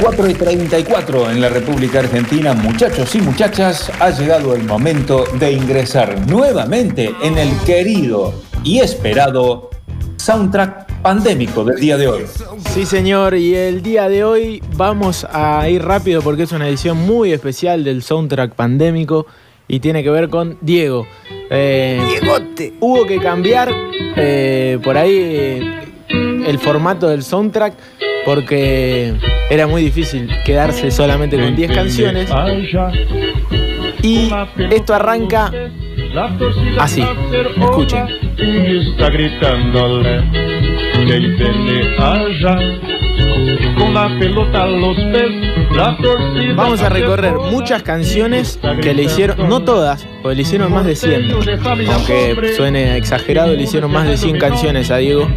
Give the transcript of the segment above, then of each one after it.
4 y 34 en la República Argentina, muchachos y muchachas, ha llegado el momento de ingresar nuevamente en el querido y esperado soundtrack pandémico del día de hoy. Sí, señor, y el día de hoy vamos a ir rápido porque es una edición muy especial del soundtrack pandémico y tiene que ver con Diego. Eh, Diegote. Hubo que cambiar eh, por ahí eh, el formato del soundtrack porque era muy difícil quedarse solamente con 10 canciones. Y esto arranca así. Escuchen. Está gritándole que le haya con la pelota a los pies, la torcida Vamos a recorrer muchas canciones que le hicieron, no todas, porque le hicieron más de 100. Aunque suene exagerado, le hicieron más de 100 canciones a Diego.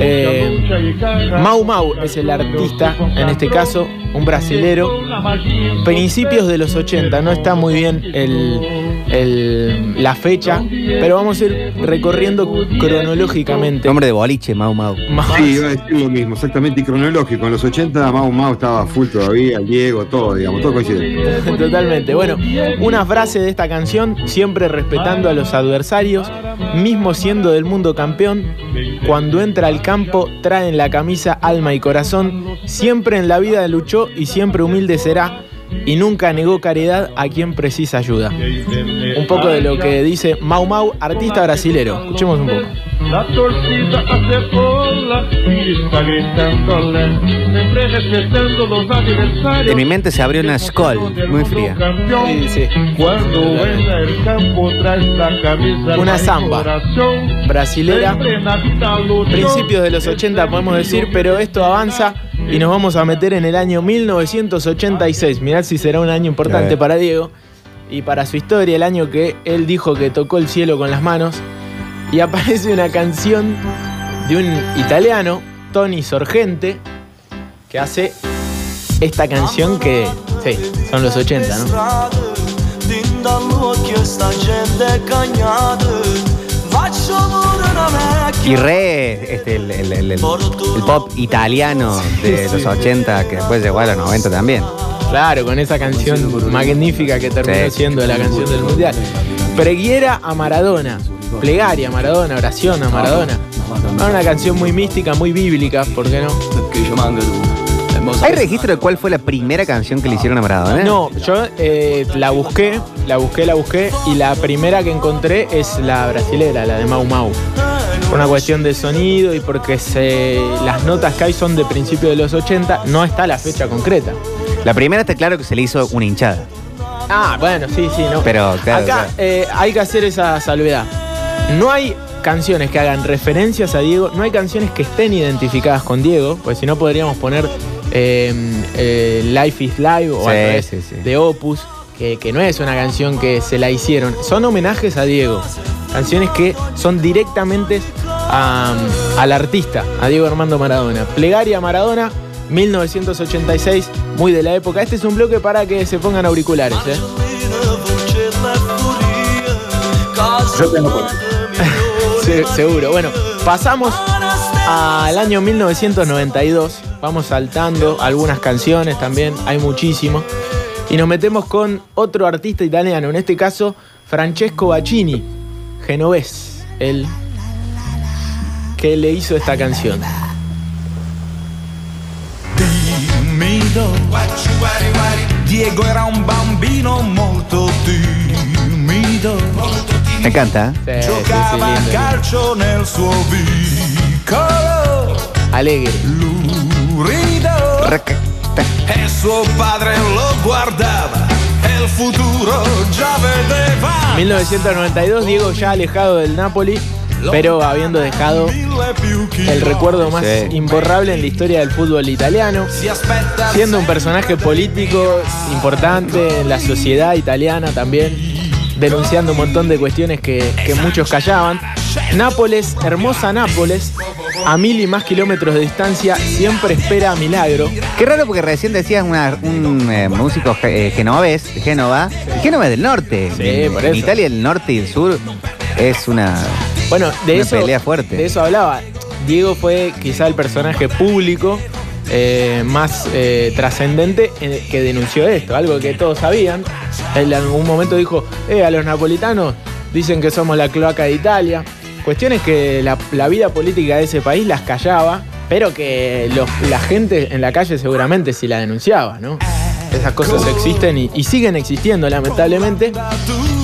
Eh, Mau Mau es el artista, en este caso, un brasilero. Principios de los 80, no está muy bien el, el- la fecha, pero vamos a ir recorriendo cronológicamente. Nombre de boliche, Mau Mau. Mau- Sí, iba a decir lo mismo, exactamente y cronológico. En los 80 Mau Mau estaba full todavía, Diego, todo, digamos, todo coincide. Totalmente. Bueno, una frase de esta canción, siempre respetando a los adversarios, mismo siendo del mundo campeón, cuando entra al campo traen la camisa, alma y corazón, siempre en la vida luchó y siempre humilde será, y nunca negó caridad a quien precisa ayuda. Un poco de lo que dice Mau Mau, artista brasilero. Escuchemos un poco. La torcida hace bola y está gritándole, siempre respetando los adversarios. En mi mente se abrió una Skoll, muy fría. Sí, sí. Cuando entra el campo trae la camisa Una samba. Brasilera. Principios de los 80 podemos decir, pero esto avanza y nos vamos a meter en el año 1986. Mirad si será un año importante para Diego y para su historia, el año que él dijo que tocó el cielo con las manos y aparece una canción de un italiano, Tony Sorgente, que hace esta canción que, sí, son los 80, ¿no? Y re este, el, el- el- pop italiano de los 80, que después llegó a los 90 también. Claro, con esa canción magnífica que terminó Sí. siendo la canción del mundial. Preguiera a Maradona, plegaria a Maradona, oración a Maradona. Ah, Una canción muy mística, muy bíblica, ¿por qué no? ¿Hay registro de cuál fue la primera canción que le hicieron a Maradona? No, yo eh, la busqué, la busqué, la busqué y la primera que encontré es la brasilera, la de Mau Mau. Por una cuestión de sonido y porque se- las notas que hay son de principios de los 80, no está la fecha concreta. La primera está claro que se le hizo una hinchada. Ah, bueno, sí, sí, no. Pero, claro, Acá claro. eh, hay que hacer esa salvedad. No hay canciones que hagan referencias a Diego, no hay canciones que estén identificadas con Diego, pues si no podríamos poner eh, eh, Life is Live o Sí, al revés, sí, sí. de Opus, que, que no es una canción que se la hicieron, son homenajes a Diego. Canciones que son directamente a- al artista, a Diego Armando Maradona. Plegaria Maradona, 1986, muy de la época. Este es un bloque para que se pongan auriculares. ¿eh? Yo tengo por Se- seguro. Bueno, pasamos al año 1992. Vamos saltando algunas canciones también, hay muchísimo. Y nos metemos con otro artista italiano, en este caso Francesco Bacchini, genovés, el que le hizo esta canción. Diego era un bambino molto timido. Me encanta. ¿eh? Sí, sí, sí, Giocava a lindo. calcio nel suo vicolo. Alegre. Lurido. E suo padre lo guardava. E il futuro già vedeva. 1992, Diego ya alejado del Napoli, pero habiendo dejado Mille più el recuerdo más Sí. imborrable en la historia del fútbol italiano. Si aspetta siendo un personaje político importante en la sociedad italiana también, denunciando un montón de cuestiones que, que muchos callaban. Nápoles, hermosa Nápoles, a mil y más kilómetros de distancia, siempre espera milagro. Qué raro porque recién decías una- un eh, músico ge- eh, genovés, de Génova. Y Génova es del norte. Sí, En- por en eso. Italia el norte y el sur es una... Bueno, de Una eso, pelea fuerte. de eso hablaba. Diego fue quizá el personaje público eh, más eh, trascendente en- que denunció esto, algo que todos sabían. Él en algún momento dijo, eh, a los napolitanos dicen que somos la cloaca de Italia. Cuestiones que la, vida política de ese país las callaba, pero que la gente en la calle seguramente sí la denunciaba, ¿no? Esas cosas existen y siguen existiendo, lamentablemente.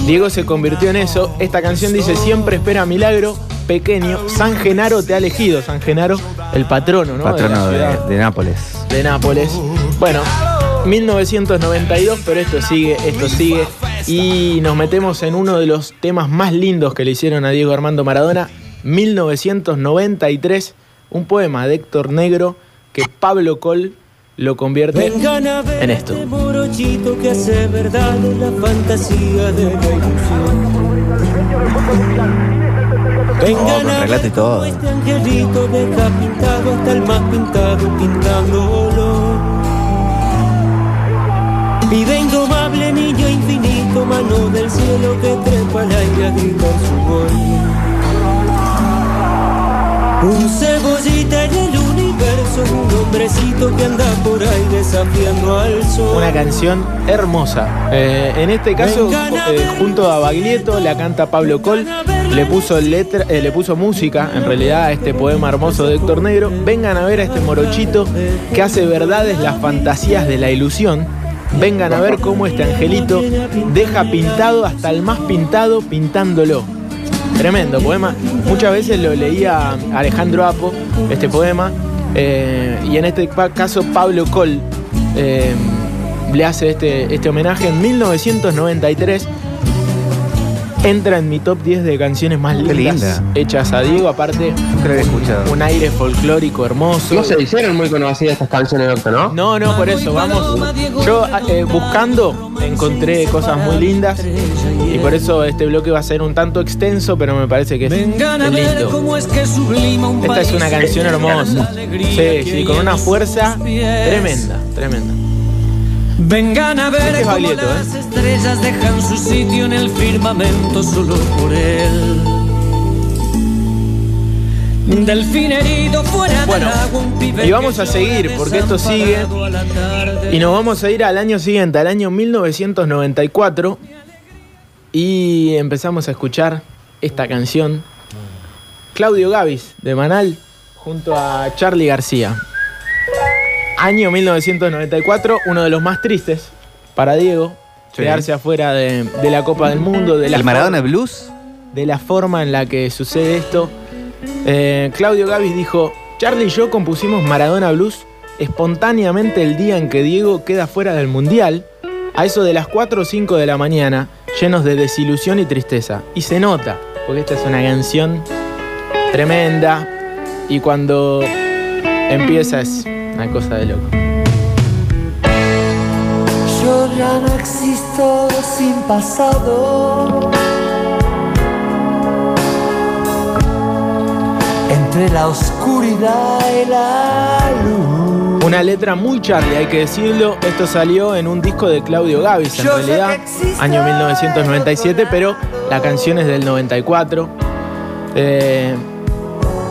Diego se convirtió en eso. Esta canción dice, siempre espera milagro, pequeño. San Genaro te ha elegido. San Genaro, el patrono, ¿no? Patrono de, Nápoles. de Nápoles. Bueno, 1992, pero esto sigue, esto sigue. Y nos metemos en uno de los temas más lindos que le hicieron a Diego Armando Maradona, 1993, un poema de Héctor Negro que Pablo Col lo convierte en esto. morochito que hace verdad la fantasía de la ilusión. Vengan con a relato y ver todo. este angelito deja pintado hasta el más pintado pintándolo. Pide indomable niño infinito, mano del cielo que trepa al aire a gritar su gol. Un cebollita en el universo, un hombrecito que anda por ahí desafiando al sol. Una canción hermosa. Eh, en este caso, eh, junto a Baglietto, la canta Pablo Col. Le puso, letra, eh, le puso música, en realidad, a este poema hermoso de Héctor Negro. Vengan a ver a este morochito que hace verdades las fantasías de la ilusión. Vengan a ver cómo este angelito deja pintado hasta el más pintado pintándolo. Tremendo poema. Muchas veces lo leía Alejandro Apo, este poema, eh, y en este caso Pablo Col eh, le hace este, este homenaje en 1993. Entra en mi top 10 de canciones más lindas linda. hechas a Diego. Aparte, Nunca lo había escuchado. un aire folclórico hermoso. No se hicieron muy conocidas estas canciones, doctor, ¿no? No, no, por eso, vamos. Yo eh, buscando encontré cosas muy lindas y por eso este bloque va a ser un tanto extenso, pero me parece que es, Vengan a es ver lindo. cómo es que sublima un Esta es una canción hermosa. Sí, sí, con una fuerza tremenda, tremenda. Vengan a Este ver es cómo Baglietto, las ¿eh? estrellas dejan su sitio en el firmamento solo por él. Delfín herido fuera Bueno, del agua, un pibe y vamos a seguir, porque esto sigue. Y nos vamos a ir al año siguiente, al año 1994, y empezamos a escuchar esta canción. Claudio Gavis, de Manal, junto a Charlie García. Año 1994, uno de los más tristes para Diego. Sí. Quedarse afuera de, de la Copa del Mundo, de la ¿El Maradona Blues? de la forma en la que sucede esto. Eh, Claudio Gavis dijo, Charlie y yo compusimos Maradona Blues espontáneamente el día en que Diego queda fuera del Mundial, a eso de las 4 o 5 de la mañana, llenos de desilusión y tristeza. Y se nota, porque esta es una canción tremenda y cuando empieza es una cosa de loco. Yo ya no existo sin pasado. Entre la oscuridad y la luz. Una letra muy Charlie, hay que decirlo. Esto salió en un disco de Claudio Gavis, en Yo realidad, año 1997, pero la canción es del 94. Eh,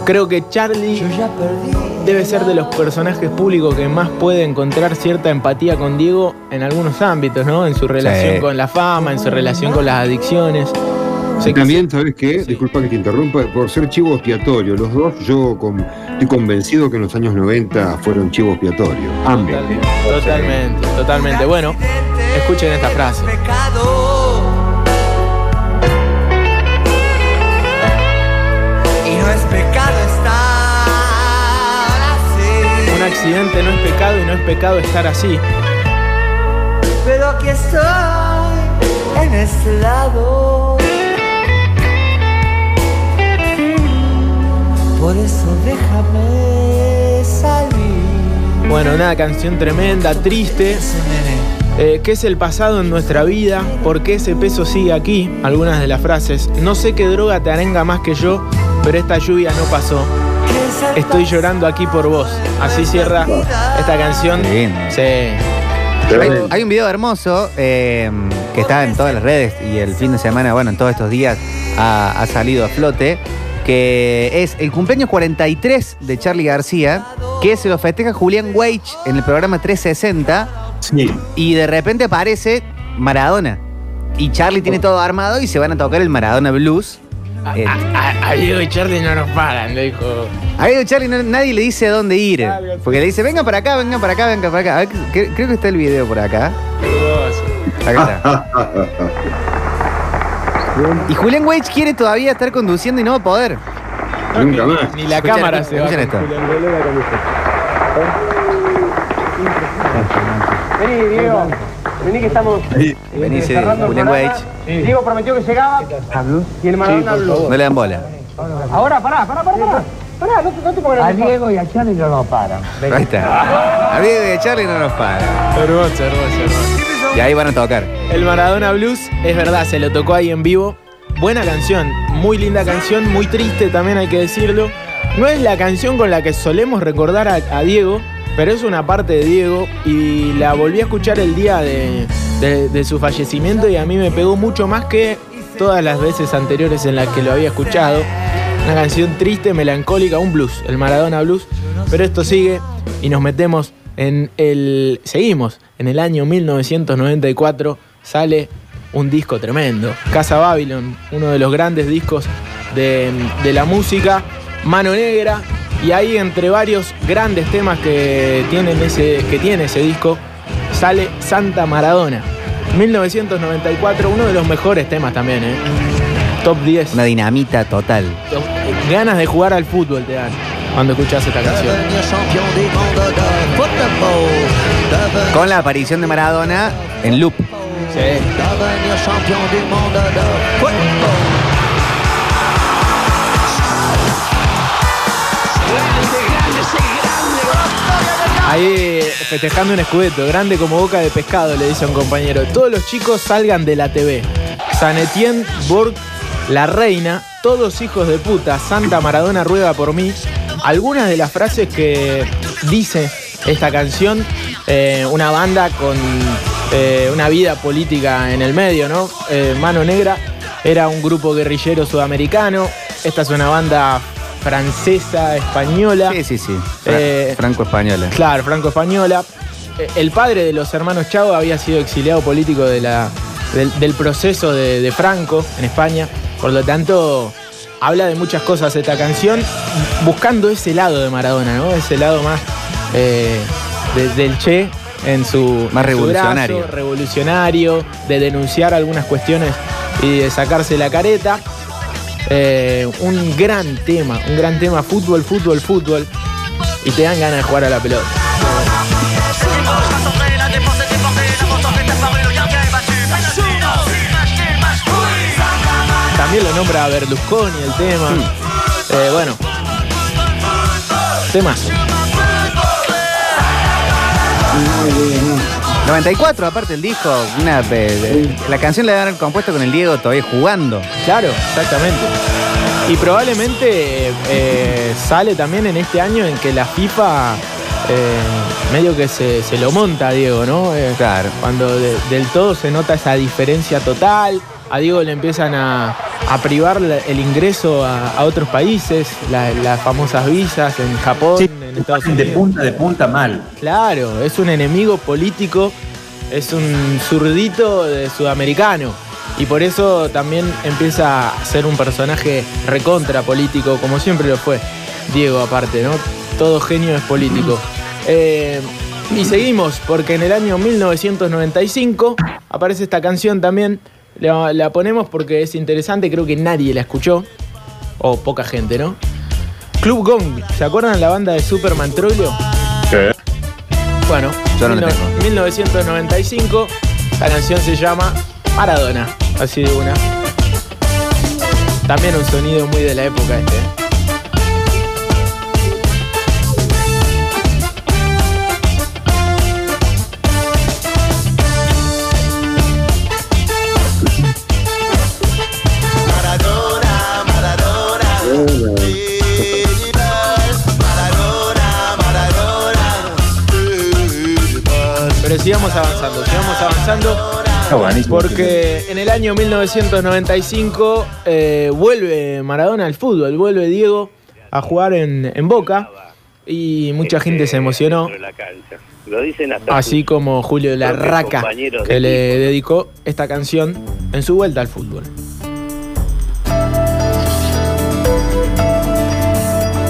creo que Charlie Yo ya perdí. Debe ser de los personajes públicos que más puede encontrar cierta empatía con Diego en algunos ámbitos, ¿no? En su relación Sí. con la fama, en su relación con las adicciones. Sé Y que también, ¿sabes qué? Disculpa que te interrumpa, por ser chivo expiatorio. Los dos, yo con- estoy convencido que en los años 90 fueron chivo expiatorio. Ambos. Totalmente, totalmente, totalmente. Bueno, escuchen esta frase. Accidente no es pecado y no es pecado estar así. Pero aquí estoy en este lado. Por eso déjame salir. Bueno, una canción tremenda, triste. Eh, ¿Qué es el pasado en nuestra vida? ¿Por qué ese peso sigue aquí? Algunas de las frases. No sé qué droga te arenga más que yo, pero esta lluvia no pasó. Estoy llorando aquí por vos. Así cierra esta canción. Qué lindo. Sí. Hay, hay un video hermoso eh, que está en todas las redes y el fin de semana, bueno, en todos estos días ha, ha salido a flote, que es el cumpleaños 43 de Charlie García que se lo festeja Julián Weich en el programa 360 Sí. y de repente aparece Maradona. Y Charlie tiene todo armado y se van a tocar el Maradona Blues. Eh, A, a Diego y Charlie no nos paran, le dijo. a Diego Charlie no- nadie le dice a dónde ir. Porque le dice, venga para acá, venga para acá, venga para acá. A ver, cre- creo que está el video por acá. Acá está. Y Julián Weich quiere todavía estar conduciendo y no va a poder. Nunca más. Ni la Escuchen, cámara se va. escuchen esto. Vení, Diego. Vení que estamos. Vení, sí, cerrando. Weich. Diego prometió que llegaba. Y el Maradona habló. No le dan bola. Ahora, pará, pará, pará, pará. Pará, no, te- no te pongas A. Diego y a Charlie no nos paran. Ahí está. A Diego y a Charlie no nos para. Hermoso, hermoso, hermoso. Y ahí van a tocar. El Maradona Blues, es verdad, se lo tocó ahí en vivo. Buena canción, muy linda canción, muy triste también hay que decirlo. No es la canción con la que solemos recordar a, a Diego, pero es una parte de Diego y la volví a escuchar el día de, su fallecimiento y a mí me pegó mucho más que todas las veces anteriores en las que lo había escuchado. Una canción triste, melancólica, un blues, el Maradona Blues. Pero esto sigue y nos metemos en el. Seguimos, en el año 1994 sale un disco tremendo. Casa Babylon, uno de los grandes discos de, de la música. Mano Negra. Y ahí entre varios grandes temas que, tienen ese, que tiene ese disco, sale Santa Maradona. 1994, uno de los mejores temas también, ¿eh? Top 10. Una dinamita total. Ganas de jugar al fútbol te dan cuando escuchas esta canción. Con la aparición de Maradona en loop. Ahí festejando un escudeto, grande como boca de pescado, le dice a un compañero. Todos los chicos salgan de la TV. San Etienne, Bourg, La Reina, todos hijos de puta, Santa Maradona ruega por mí. Algunas de las frases que dice esta canción, eh, una banda con eh, una vida política en el medio, ¿no? Eh, Mano Negra era un grupo guerrillero sudamericano. Esta es una banda francesa, española. Sí, sí, sí. Fra- Eh, Franco-española. Claro, franco-española. Eh, El padre de los hermanos Chavo había sido exiliado político de la, del, del proceso de, de Franco en España. Por lo tanto, habla de muchas cosas esta canción, buscando ese lado de Maradona, ¿no? Ese lado más eh, de- del Che en su. Más su revolucionario. brazo, revolucionario, de denunciar algunas cuestiones y de sacarse la careta. Eh, un gran tema, un gran tema, fútbol, fútbol, fútbol. Y te dan ganas de jugar a la pelota. También lo nombra Berlusconi el tema. Eh, bueno. Temas. 94, aparte el disco. Una, eh, la canción la han compuesto con el Diego todavía jugando. Claro, exactamente. Y probablemente eh, sale también en este año en que la FIFA eh, medio que se, se lo monta a Diego, ¿no? Eh, Claro. Cuando de- del todo se nota esa diferencia total. A Diego le empiezan a, a privar el ingreso a, a otros países, la- las famosas visas en Japón, Sí, en Estados de Unidos. punta de punta mal. Claro, es un enemigo político, es un zurdito de sudamericano. Y por eso también empieza a ser un personaje recontra político, como siempre lo fue. Diego, aparte, ¿no? Todo genio es político. Eh, y seguimos, porque en el año 1995 aparece esta canción también. La, la ponemos porque es interesante, creo que nadie la escuchó. O poca gente, ¿no? Club Gong, ¿se acuerdan la banda de Superman Troilo? Bueno, Yo no la mil- tengo. 1995, la canción se llama Maradona, así de una. También un sonido muy de la época este. Sigamos avanzando, sigamos avanzando. Está buenísimo. Porque en el año 1995 eh, vuelve Maradona al fútbol, vuelve Diego a jugar en, en Boca. y mucha gente se emocionó. dentro de la cancha. Lo dicen hasta Así como Julio Larraca, que de le dedicó esta canción en su vuelta al fútbol.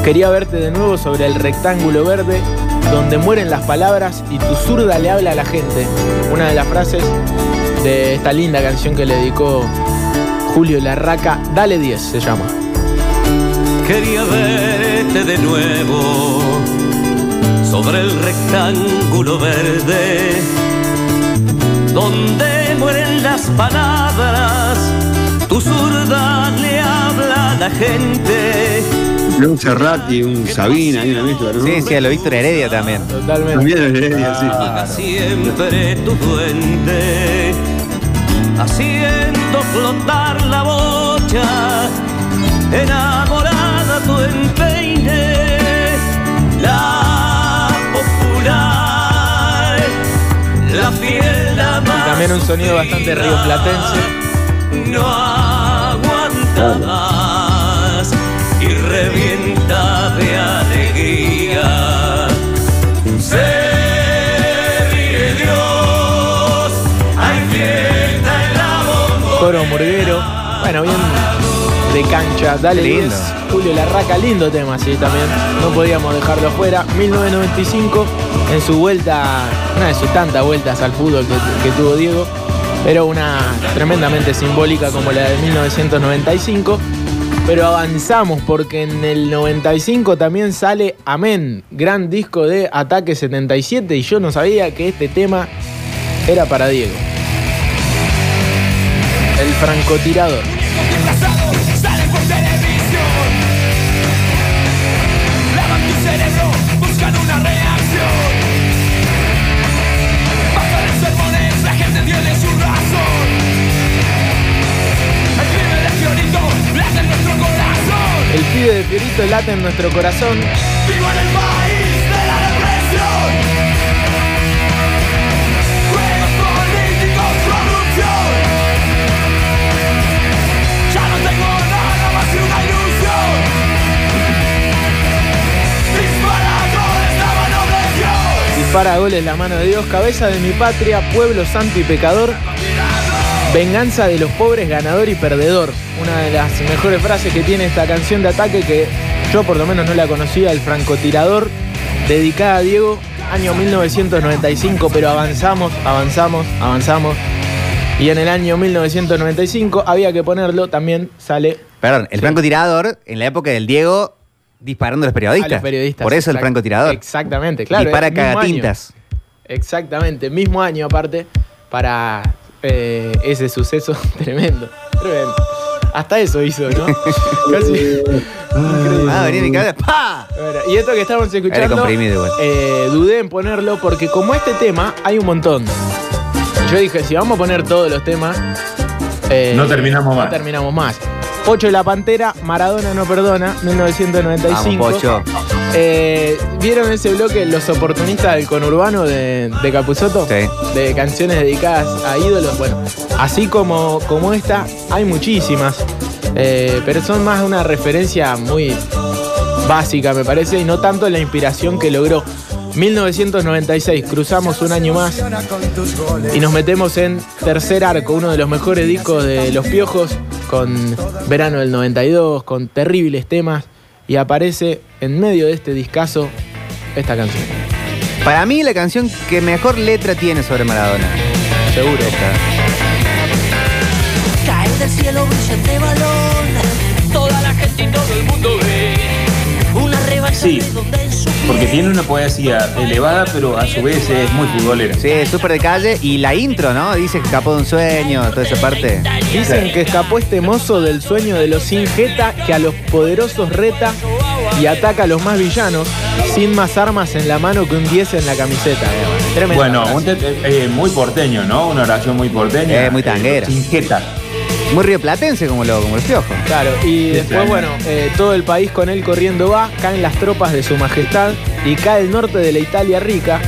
Quería verte de nuevo sobre el rectángulo verde donde mueren las palabras y tu zurda le habla a la gente. Una de las frases de esta linda canción que le dedicó Julio Larraca, Dale 10 se llama. Quería verte de nuevo sobre el rectángulo verde donde mueren las palabras. Tu zurda le habla a la gente. Un Serrati, un Sabina, hay una mezcla, ¿no? Sí, sí, a lo Víctor Heredia también. Totalmente. También Heredia, sí. Siempre tu duende, haciendo flotar la bocha, enamorada tu empeine, la popular, la fiel, la Y más también un sonido bastante rioplatense. no aguanta más y revienta de alegría. Se ríe Dios, hay fiesta en la bombonera. Coro Murguero. Bueno, bien de cancha. Dale Lindo. 10. Julio Larraca, lindo tema, sí, también. No podíamos dejarlo fuera. 1995, en su vuelta, una de sus tantas vueltas al fútbol que, que tuvo Diego, pero una tremendamente simbólica como la de 1995. Pero avanzamos porque en el 95 también sale Amén, gran disco de Ataque 77 y yo no sabía que este tema era para Diego. El francotirador. De Fiorito late en nuestro corazón. Vivo en el país de la represión. Juegos políticos, corrupción. Ya no tengo nada más que una ilusión. Dispara goles la mano de Dios. Dispara goles la mano de Dios. Cabeza de mi patria, pueblo santo y pecador. Venganza de los pobres, ganador y perdedor. Una de las mejores frases que tiene esta canción de ataque que yo por lo menos no la conocía, el francotirador, dedicada a Diego, año 1995, pero avanzamos, avanzamos, avanzamos. Y en el año 1995 había que ponerlo, también sale Perdón, el francotirador en la época del Diego disparando a los periodistas. a los periodistas. Por eso el francotirador. Exactamente, claro. Dispara año. cagatintas. Exactamente, mismo año aparte para eh, ese suceso tremendo, tremendo. Hasta eso hizo, ¿no? Casi. Ah, venía mi cabeza. ¡Pa! Bueno, y esto que estamos Era escuchando, comprimido igual. eh, dudé en ponerlo porque como este tema hay un montón. Yo dije, si vamos a poner todos los temas, eh, No terminamos no más. terminamos más. Pocho y la Pantera, Maradona no perdona, 1995. Vamos, Pocho. Eh, ¿Vieron ese bloque, Los oportunistas del conurbano de, de Capuzotto? Sí. De canciones dedicadas a ídolos. Bueno, así como, como esta, hay muchísimas. eh, pero son más una referencia muy básica, me parece, y no tanto la inspiración que logró. 1996, cruzamos un año más y nos metemos en Tercer Arco, uno de los mejores discos de Los Piojos, con Verano del 92, con terribles temas, y aparece en medio de este discazo esta canción. Para mí la canción que mejor letra tiene sobre Maradona. Seguro. Cae del cielo brillante balón. Toda la gente y todo el mundo ve. Una revancha Sí, redonda en su Porque tiene una poesía elevada, pero a su vez es muy futbolera. Sí, es súper de calle. Y la intro, ¿no? Dice que escapó de un sueño, toda esa parte. Dicen que escapó este mozo del sueño de los sin jeta que a los poderosos reta y ataca a los más villanos sin más armas en la mano que un 10 en la camiseta. Tremenda Bueno, frase. un te- eh, muy porteño, ¿no? Una oración muy porteña. Eh, muy tanguera. sin jeta. Muy rioplatense como, lo, como el piojo. Claro, y después, bueno, eh, todo el país con él corriendo va, caen las tropas de su majestad y cae el norte de la Italia rica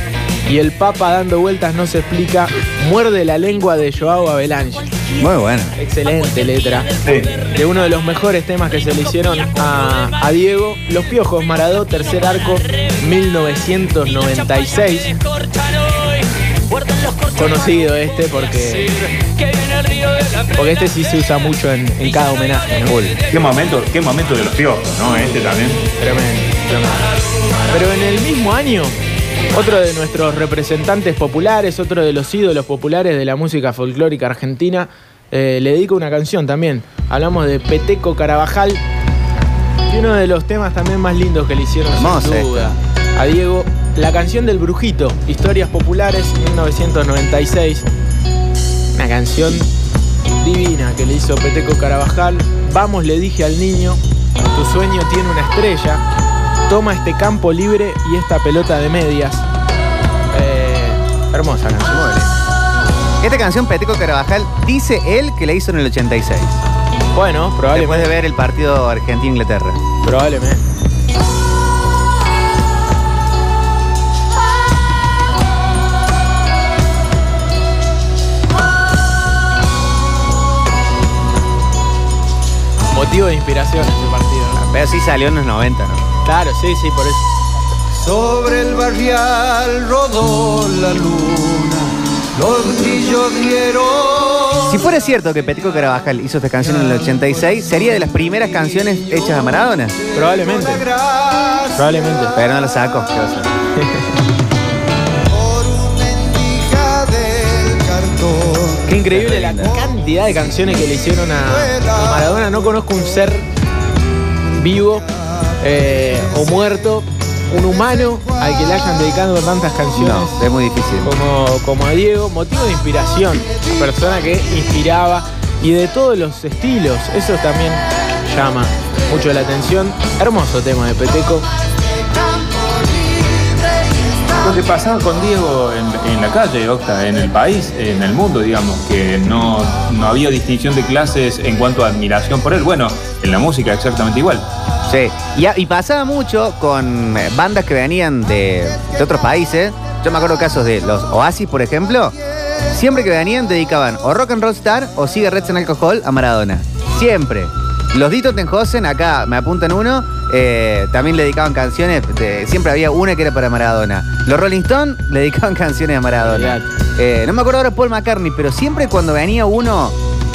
y el Papa dando vueltas no se explica, muerde la lengua de Joao Avalanche. Muy bueno. Excelente letra. De uno de los mejores temas que se le hicieron a, a Diego. Los Piojos Maradó, tercer arco, 1996. Conocido este porque. Porque este sí se usa mucho en, en cada homenaje, ¿no? Qué momento, qué momento de los piojos, ¿no? Este también. Tremendo, tremendo. Pero en el mismo año, otro de nuestros representantes populares, otro de los ídolos populares de la música folclórica argentina, eh, le dedico una canción también. Hablamos de Peteco Carabajal. Y uno de los temas también más lindos que le hicieron sin duda a Diego. La canción del Brujito, Historias Populares, 1996. Una canción divina que le hizo Peteco Carabajal. Vamos, le dije al niño, tu sueño tiene una estrella. Toma este campo libre y esta pelota de medias. Eh, hermosa canción. Esta canción, Peteco Carabajal, dice él que la hizo en el 86. Bueno, Después probablemente. de ver el partido Argentina-Inglaterra. Probablemente. Motivo de inspiración este partido. ¿no? Pero sí salió en los 90, ¿no? Claro, sí, sí, por eso. Sobre el barrial rodó la luna, los grillos dieron. Si fuera cierto que Peteco Carabajal hizo esta canción en el 86, sería de las primeras canciones hechas a Maradona. Probablemente. Probablemente. Pero no lo saco. ¿qué va a? Qué increíble la cantidad de canciones que le hicieron a, a Maradona. No conozco un ser vivo eh, o muerto, un humano al que le hayan dedicado tantas canciones. No, es muy difícil. Como, como a Diego, motivo de inspiración. Persona que inspiraba y de todos los estilos. Eso también llama mucho la atención. Hermoso tema de Peteco. Lo que pasaba con Diego en, la calle, Octa, en el país, en el mundo, digamos, que no, no había distinción de clases en cuanto a admiración por él. Bueno, en la música exactamente igual. Sí, y, pasaba mucho con eh, bandas que venían de, de otros países. Yo me acuerdo casos de los Oasis, por ejemplo. Siempre que venían dedicaban o Rock and Roll Star o Cigarettes en Alcohol a Maradona. Siempre. Los Dito Tenjosen, acá me apuntan uno, eh, también le dedicaban canciones, de- siempre había una que era para Maradona. Los Rolling Stones le dedicaban canciones a Maradona. Eh, no me acuerdo ahora Paul McCartney, pero siempre cuando venía uno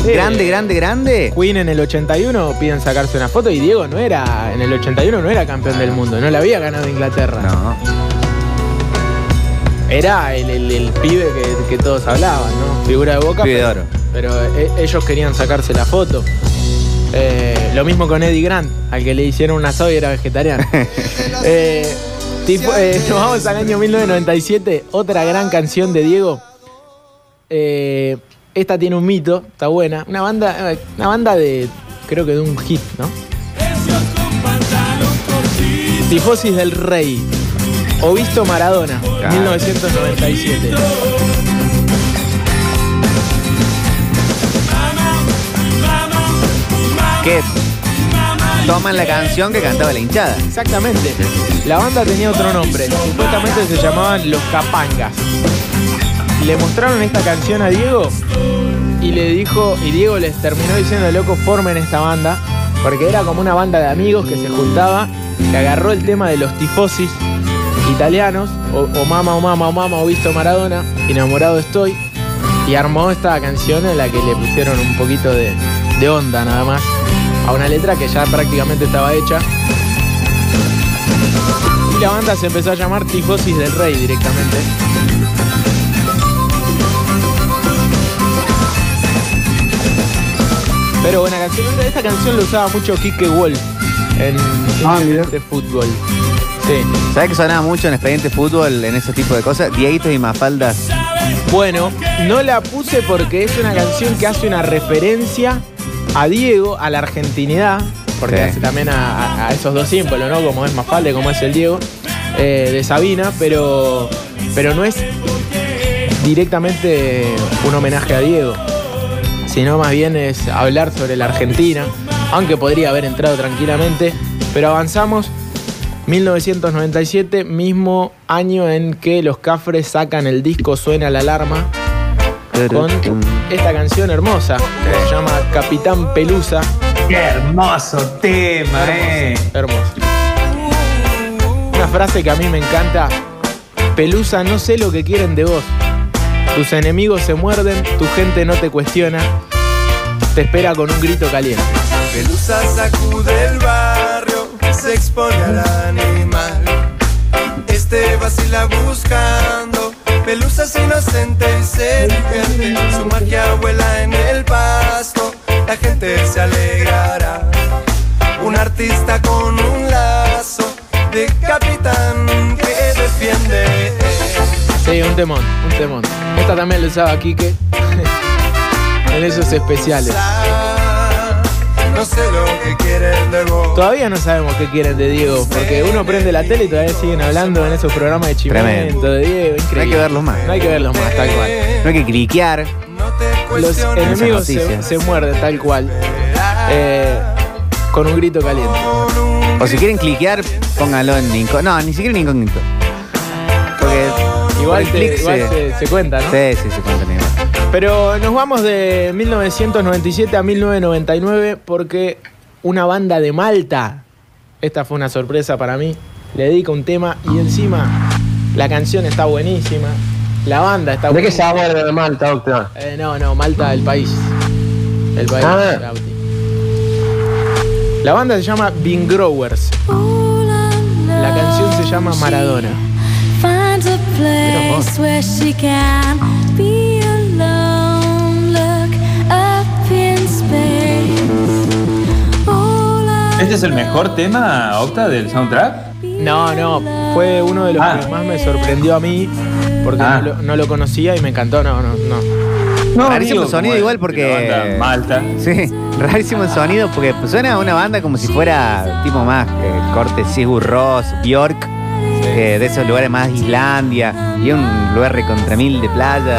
Eh, grande, grande, grande, Queen en el 81 piden sacarse una foto y Diego no era, en el 81 no era campeón del mundo, no la había ganado Inglaterra. No. Era el, el- el pibe que, que todos hablaban, ¿no? Figura de boca. Pibe de pero, oro. pero, eh, ellos querían sacarse la foto. Eh, lo mismo con Eddie Grant, al que le hicieron un asado y era vegetariano. Eh, tipo, eh, nos vamos al año 1997, otra gran canción de Diego. Esta tiene un mito, está buena. Una banda, una banda de, creo que de un hit, ¿no? Tifosis del Rey. O Visto Maradona, 1997. Que toman la canción que cantaba la hinchada. Exactamente. La banda tenía otro nombre. Supuestamente se llamaban Los Capangas. Le mostraron esta canción a Diego y le dijo, y Diego les terminó diciendo, loco, formen esta banda, porque era como una banda de amigos que se juntaba, que agarró el tema de los tifosis italianos, o, o Mama, o Mama, o Mama, o Visto Maradona, enamorado estoy, y armó esta canción en la que le pusieron un poquito de, de onda nada más, a una letra que ya prácticamente estaba hecha. Y la banda se empezó a llamar Tifosis del Rey directamente. Pero buena canción. Esta canción la usaba mucho Kike Wolf en Expediente Fútbol. Sí. ¿Sabes que sonaba mucho en Expediente Fútbol en ese tipo de cosas? Dieguitos y Mafaldas. Bueno, no la puse porque es una canción que hace una referencia a Diego, a la argentinidad, porque Sí. hace también a, a- a esos dos símbolos, ¿no? Como es Mafalde, como es el Diego, eh, de Sabina, pero, pero no es directamente un homenaje a Diego, sino más bien es hablar sobre la Argentina, aunque podría haber entrado tranquilamente, pero avanzamos. 1997, mismo año en que los Cafres sacan el disco Suena la alarma con esta canción hermosa que se llama Capitán Pelusa. Qué hermoso tema, eh. Hermoso. Una frase que a mí me encanta. Pelusa, no sé lo que quieren de vos. Tus enemigos se muerden, tu gente no te cuestiona. Te espera con un grito caliente. Pelusa sacude el barrio, se expone al animal. Este vacila buscando pelusas inocentes y seducentes. Su magia vuela en el pasto, la gente se alegrará. Un artista con un lazo de capitán que defiende. Sí, un temón, un temón. Esta también la usaba Quique en esos especiales. No sé lo que quieren de vos. Todavía no sabemos qué quieren de Diego, porque uno prende la tele y todavía siguen hablando en esos programas de chimento, Tremendo. de Diego, increíble. No hay que verlos más. No hay que verlos más, tal cual. No hay que cliquear. Los enemigos se, se muerden, tal cual. Eh, con un grito caliente. O si quieren cliquear, pónganlo en incógnito. No, ni siquiera en incógnito. Porque Igual, te- igual se, se cuenta, ¿no? Sí, sí, se cuenta. Pero nos vamos de 1997 a 1999 porque una banda de Malta, esta fue una sorpresa para mí, le dedica un tema y encima la canción está buenísima, la banda está ¿De qué buenísima. sabor de Malta, doctor? Eh, no, no, Malta, el país. El país. Ah. La banda se llama Bean Growers. La canción se llama Maradona. A ¿Este es el mejor tema, Octa, del soundtrack? No, no, fue uno de los Ah. que más me sorprendió a mí porque Ah. no, lo, no lo conocía y me encantó. No, no, no. Rarísimo digo, el sonido igual porque. la banda Malta. Sí, rarísimo el sonido porque suena a una banda como si fuera tipo más eh, corte Sigur Ross, Bjork, eh, de esos lugares más Islandia y un lugar recontra mil de playa.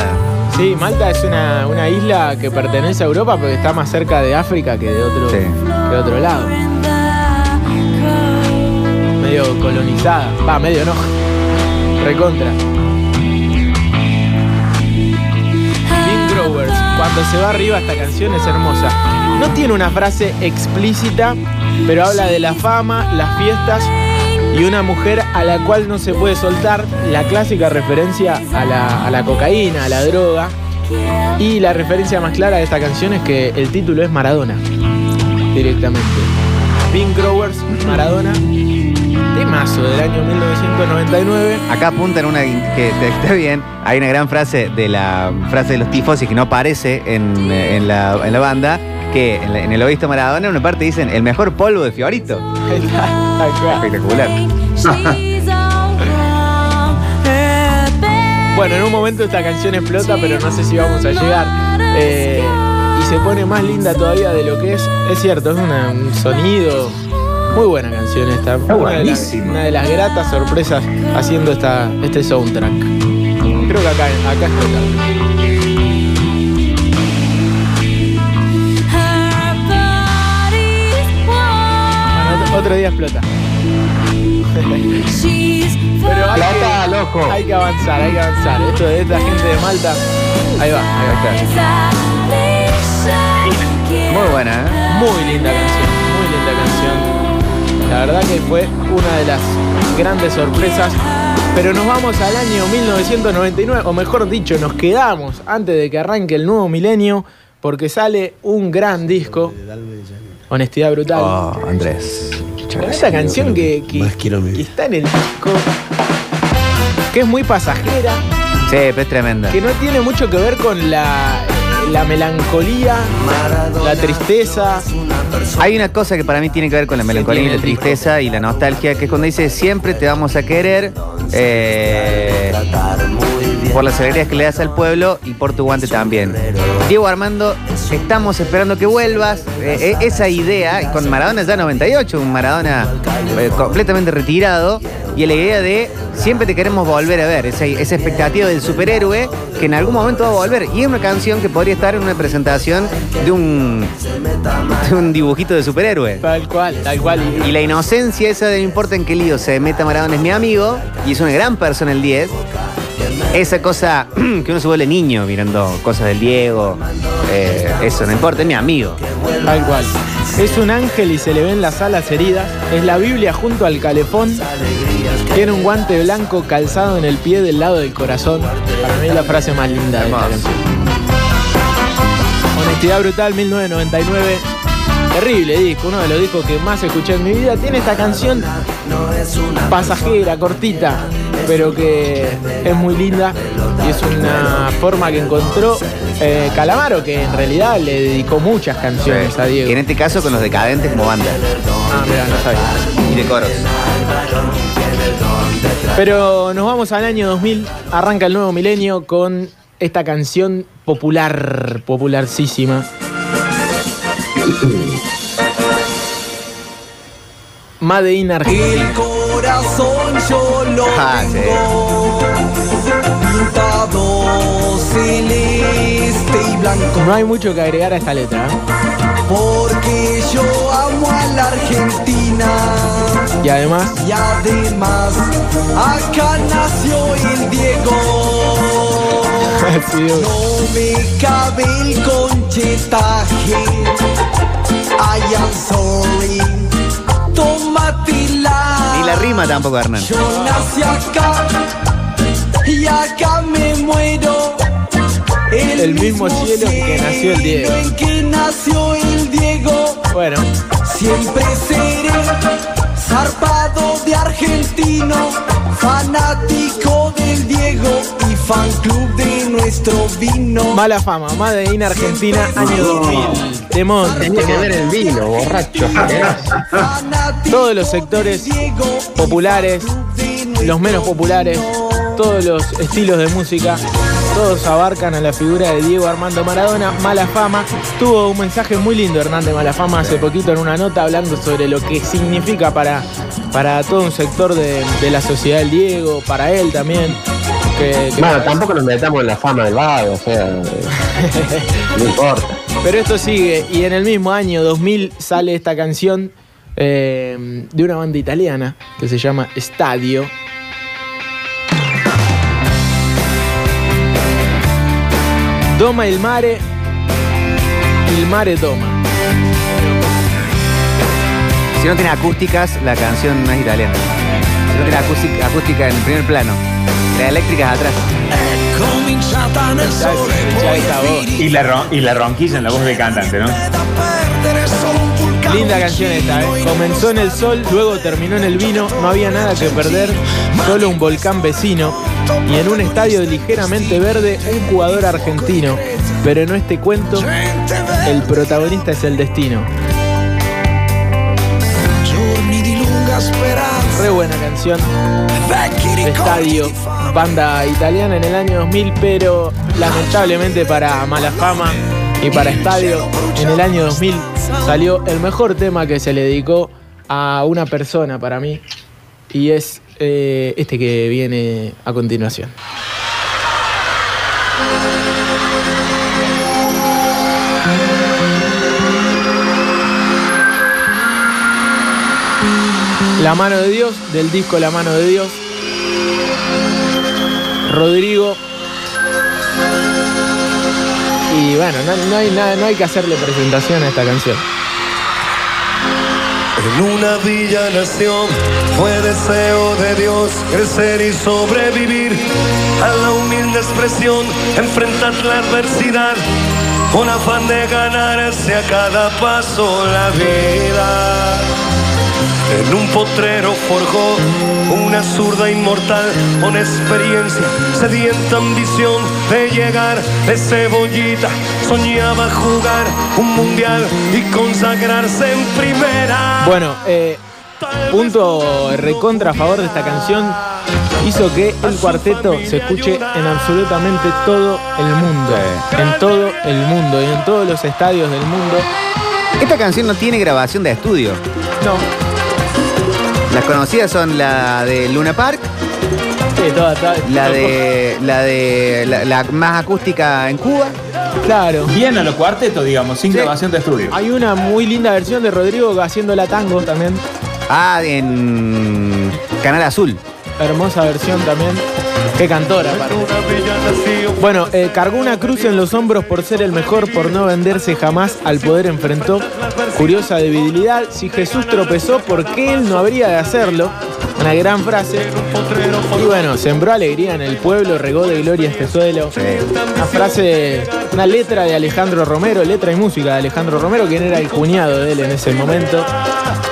Sí, Malta es una, una isla que pertenece a Europa porque está más cerca de África que de otro, Sí. que de otro lado. Colonizada. Va, medio no. Recontra. Bean Growers, cuando se va arriba esta canción es hermosa. No tiene una frase explícita, pero habla de la fama, las fiestas y una mujer a la cual no se puede soltar. La clásica referencia a la, a la cocaína, a la droga. Y la referencia más clara de esta canción es que el título es Maradona, directamente. Pink Growers, Maradona, temazo del año 1999. Acá apuntan una que te- está bien. Hay una gran frase de la frase de los tifosi que no aparece en, eh, en la, en la banda. Que en, la- en el oísto Maradona, en una parte dicen el mejor polvo de Fiorito. Espectacular. Bueno, en un momento esta canción explota, pero no sé si vamos a llegar. Eh, y se pone más linda todavía de lo que es. Es cierto, es una- un sonido. Muy buena canción esta. Una de, las, buenísima. una de las gratas sorpresas haciendo esta, este soundtrack. Creo que acá, acá. Bueno, otro, día explota. Pero hay Plata, que, loco. hay que avanzar, hay que avanzar. Esto de esta gente de Malta. Ahí va, ahí está. Muy buena, ¿eh? Muy linda canción. La verdad que fue una de las grandes sorpresas. Pero nos vamos al año 1999, o mejor dicho, nos quedamos antes de que arranque el nuevo milenio, porque sale un gran disco. Honestidad brutal. Oh, Andrés. Con esta canción que, que- que está en el disco, que es muy pasajera, Sí, pero es tremenda. que no tiene mucho que ver con la, la melancolía, la tristeza. Hay una cosa que para mí tiene que ver con la melancolía y la tristeza y la nostalgia, que es cuando dice siempre te vamos a querer eh, por las alegrías que le das al pueblo y por tu guante también. Diego Armando, estamos esperando que vuelvas. Eh, eh, esa idea, con Maradona ya 98, un Maradona eh, completamente retirado, y la idea de siempre te queremos volver a ver, esa, esa expectativa del superhéroe que en algún momento va a volver. Y es una canción que podría estar en una presentación de un, de un dibujito de superhéroe. Tal cual, tal cual. Y la inocencia esa de no importa en qué lío se meta Maradona es mi amigo y es una gran persona el 10. Esa cosa que uno se vuelve niño mirando cosas del Diego. eh, eso, no importa, es mi amigo. Tal cual. Es un ángel y se le ven las alas heridas. Es la Biblia junto al calefón. Tiene un guante blanco calzado en el pie del lado del corazón. Para mí es la frase más linda de esta canción. Honestidad Brutal 1999. Terrible disco, uno de los discos que más escuché en mi vida. Tiene esta canción pasajera, cortita, pero que es muy linda y es una forma que encontró eh, Calamaro, que en realidad le dedicó muchas canciones a Diego. Y en este caso con los decadentes como banda. Ah, mira, no sabía. Y de coros. Pero nos vamos al año 2000, arranca el nuevo milenio con esta canción popular, popularísima. Made in Argentina. Corazón yo lo Ah, sí. pintado celeste y blanco No hay mucho que agregar a esta letra. ¿eh? porque yo amo a la Argentina Y además, y además acá nació el Diego no me cabe el conchetaje I am sorry tómatela Ni la rima tampoco, Hernán. yo nací acá y acá me muero. El mismo cielo en que nació el Diego. En que nació el Diego. bueno, Siempre seré zarpado argentino, fanático del Diego y fan club de nuestro vino. mala fama, Made in Argentina, año 2000. Temón, Tenía que ver el vino, borracho. Todos los sectores populares, los menos populares, todos los estilos de música, todos abarcan a la figura de Diego Armando Maradona. Mala fama. Tuvo un mensaje muy lindo Hernán de Mala Fama hace poquito en una nota hablando sobre lo que significa para, para todo un sector de, de la sociedad del Diego, para él también. Que, que- Bueno, tampoco nos metamos en la fama del vago, o sea. no importa. Pero esto sigue y en el mismo año 2000 sale esta canción eh, de una banda italiana que se llama Stadio. Doma il mare, il mare doma. Si no tiene acústicas, la canción no es italiana. Si no tiene acústica, acústica en primer plano. Las eléctricas atrás. Y la, ron- y la ronquilla en la voz del cantante, ¿no? Linda canción esta, ¿eh? Comenzó en el sol, luego terminó en el vino, no había nada que perder, solo un volcán vecino. Y en un estadio ligeramente verde, un jugador argentino. Pero en este cuento, el protagonista es el destino. Re buena canción. De estadio, banda italiana en el año 2000, pero lamentablemente para mala fama y para estadio, en el año 2000 salió el mejor tema que se le dedicó a una persona para mí y es eh, este que viene a continuación. La mano de Dios, del disco La mano de Dios. Rodrigo. Y bueno, no, no hay nada, no hay que hacerle presentación a esta canción. En una villa nación fue deseo de Dios crecer y sobrevivir a la humilde expresión, enfrentar la adversidad con afán de ganarse a cada paso la vida. En un potrero forjó una zurda inmortal con experiencia, sedienta ambición de llegar de cebollita. Soñaba jugar un mundial y consagrarse en primera. Bueno, eh, punto recontra a favor de esta canción hizo que el cuarteto se escuche en absolutamente todo el mundo. En todo el mundo y en todos los estadios del mundo. Esta canción no tiene grabación de estudio. No. Las conocidas son la de Luna Park, Sí, toda, toda- la de la de la, la más acústica en Cuba. Claro. Bien a los cuartetos, digamos, sin Sí. grabación de estudio. Hay una muy linda versión de Rodrigo haciendo la tango también. Ah, en Canal Azul. Hermosa versión también. Qué cantora, aparte. Bueno, eh, cargó una cruz en los hombros por ser el mejor, por no venderse jamás al poder enfrentó. Curiosa debilidad, si Jesús tropezó, ¿por qué él no habría de hacerlo? Una gran frase. Y bueno, sembró alegría en el pueblo, regó de gloria este suelo. Una frase, una letra de Alejandro Romero, letra y música de Alejandro Romero, quien era el cuñado de él en ese momento.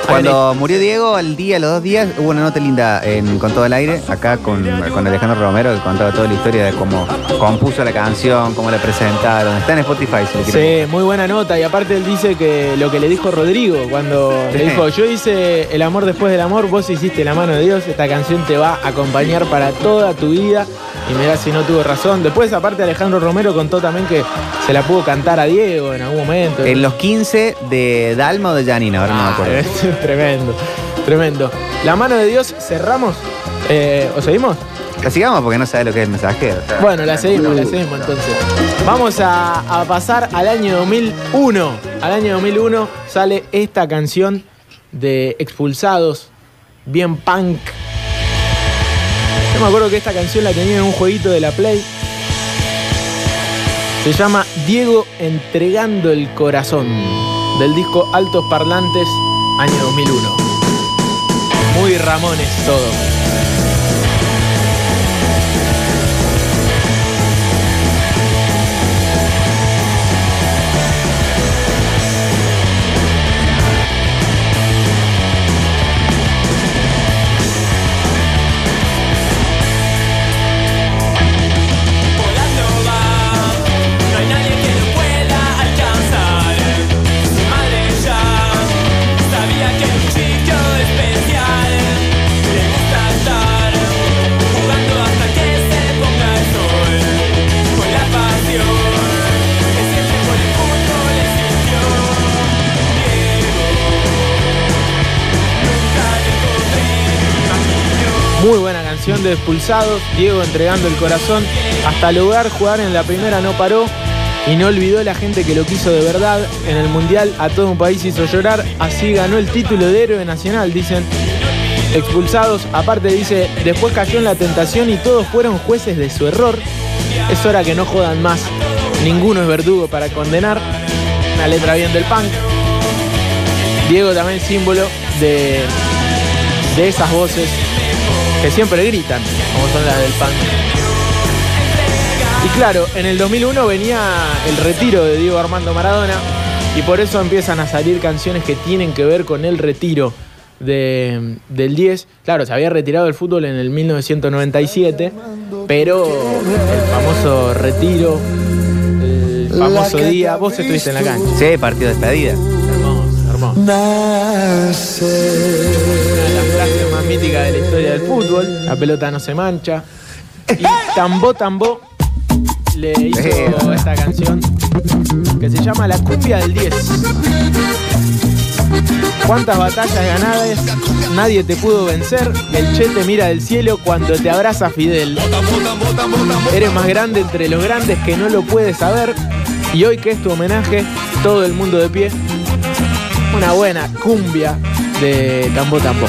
Cuando murió Diego, al día, a los dos días, hubo una nota linda en Con todo el aire, acá con, con Alejandro Romero, que contaba toda la historia de cómo compuso la canción, cómo la presentaron. Está en Spotify, si quieren. Sí, muy buena nota. Y aparte él dice que lo que le dijo Rodrigo cuando le dijo, yo hice el amor después del amor, vos hiciste la mano de Dios, esta canción te va a acompañar para toda tu vida. Y mirá si no tuvo razón. Después, aparte, Alejandro Romero contó también que se la pudo cantar a Diego en algún momento. En los 15 de Dalma o de Janina, ahora no me Ah, acuerdo. es tremendo, tremendo. La mano de Dios, cerramos. Eh, ¿O seguimos? La sigamos porque no sabe lo que es el o sea. Bueno, la seguimos, la seguimos entonces. Vamos a, a pasar al año 2001. Al año 2001 sale esta canción de Expulsados, bien punk. Yo me acuerdo que esta canción la tenía en un jueguito de la Play. Se llama Diego entregando el corazón, del disco Altos Parlantes, año 2001. Muy Ramones todo. Expulsados, Diego entregando el corazón. Hasta lograr jugar en la primera no paró y no olvidó la gente que lo quiso de verdad. En el Mundial a todo un país hizo llorar, así ganó el título de héroe nacional, dicen. Expulsados, aparte dice, después cayó en la tentación y todos fueron jueces de su error. Es hora que no jodan más. Ninguno es verdugo para condenar. Una letra bien del punk. Diego también símbolo de, de esas voces que siempre gritan, como son las del punk. Y claro, en el 2001 venía el retiro de Diego Armando Maradona y por eso empiezan a salir canciones que tienen que ver con el retiro de- del 10. Claro, se había retirado del fútbol en el 1997, pero el famoso retiro, el famoso día, vos estuviste en la cancha. Sí, partido de despedida. Hermoso, hermoso. De la historia del fútbol. La pelota no se mancha. Y Tambo Tambo le hizo esta canción que se llama La cumbia del 10. ¿Cuántas batallas ganadas? Nadie te pudo vencer. El Che te mira del cielo cuando te abraza Fidel. Eres más grande entre los grandes que no lo puedes saber. Y hoy que es tu homenaje, todo el mundo de pie. Una buena cumbia de Tambo Tambo.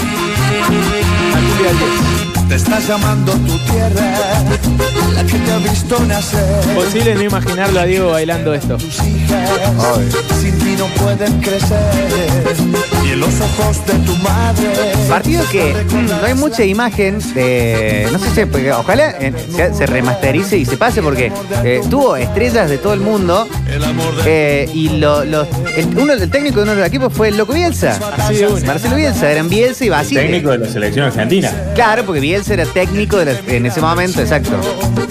10. Te estás llamando tu tierra, la que te ha visto nacer. Posible no imaginarlo a Diego bailando esto. Sin ti no pueden crecer. Y en los ojos de tu madre. Partido que mm, no hay mucha imagen de. No sé si. porque ojalá eh, se, se remasterice y se pase porque eh, tuvo estrellas de todo el mundo. eh, y lo- los- el, uno, el técnico de uno de los equipos fue el Loco Bielsa. Una. Marcelo Bielsa, eran Bielsa y Basile. Técnico de la selección argentina. Claro, porque Bielsa era técnico de la- en ese momento, exacto.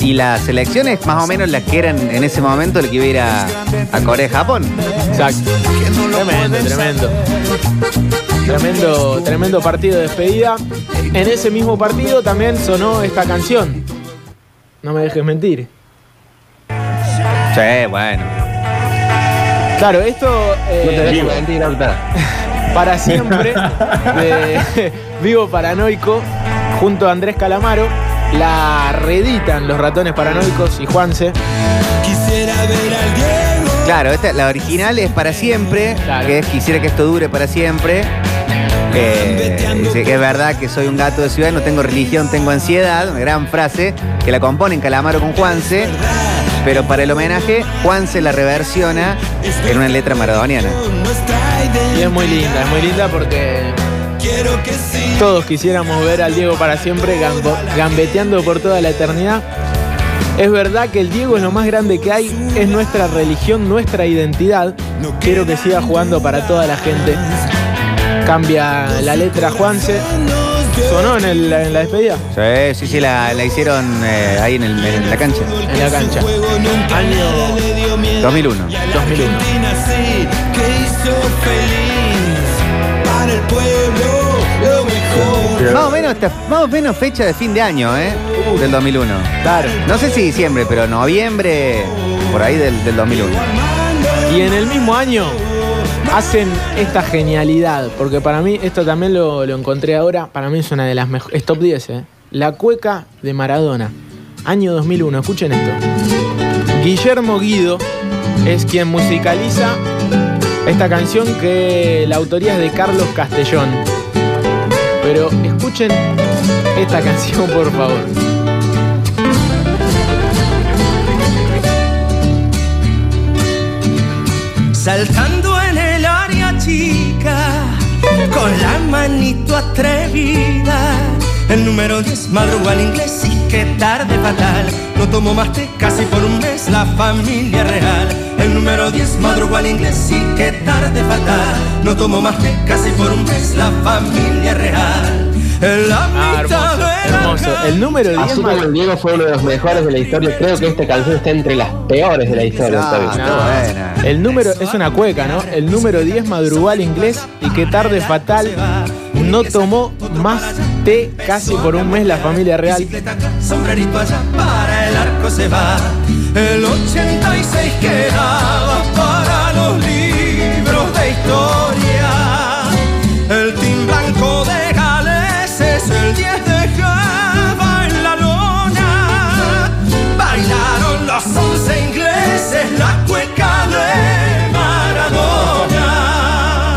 Y las selecciones más o menos las que eran en ese momento el que iba a ir a, a Corea y Japón. Exacto. Tremendo, tremendo. Tremendo, tremendo partido de despedida. En ese mismo partido también sonó esta canción. No me dejes mentir. Sí, bueno. Claro, esto. eh, No te dejes mentir, Alta. para siempre de Vivo Paranoico junto a Andrés Calamaro. La reeditan los ratones paranoicos y Juanse. Quisiera ver al Diego. Claro, esta, la original es para siempre, que es quisiera que esto dure para siempre. Eh, dice que es verdad que soy un gato de ciudad, no tengo religión, tengo ansiedad. Una gran frase que la componen Calamaro con Juanse. Pero para el homenaje, Juanse la reversiona en una letra maradoniana. Y es muy linda, es muy linda porque todos quisiéramos ver al Diego para siempre gambeteando por toda la eternidad. Es verdad que el Diego es lo más grande que hay, es nuestra religión, nuestra identidad. Quiero que siga jugando para toda la gente. Cambia la letra Juanse. ¿Sonó en, el- en la despedida? Sí, sí, sí, la, la hicieron eh, ahí en, el- en la cancha. En la cancha. Año 2001. 2001. Pueblo lo mejor. Más o, menos, esta- más o menos fecha de fin de año, ¿eh? Del 2001. Claro. No sé si diciembre, pero noviembre, por ahí del, del 2001. Y en el mismo año hacen esta genialidad, porque para mí, esto también lo, lo encontré ahora, para mí es una de las mejores, es top 10, ¿eh? La cueca de Maradona, año 2001, escuchen esto. Guillermo Guido es quien musicaliza esta canción que la autoría es de Carlos Castellón. Pero escuchen esta canción, por favor. Saltando en el área chica, con la manito atrevida. El número 10 madruga al inglés y qué tarde fatal. No tomo más té casi por un mes, la familia real. El número 10 madruga al inglés y qué tarde fatal. No tomo más té casi por un mes, la familia real. En la Ah, hermoso, de la hermoso. El número 10 Así como el Diego fue uno de los mejores de la historia, creo que esta canción está entre las peores de la historia. Ah. El número es una cueca, ¿no? El número 10 madrugó al inglés y qué tarde fatal no tomó más té casi por un mes la familia real. bicicleta acá, sombrerito allá, para el arco se va. El 86 quedaba para los libros de historia. El team blanco de Gales es el 10 dejaba en la lona. Bailaron los 11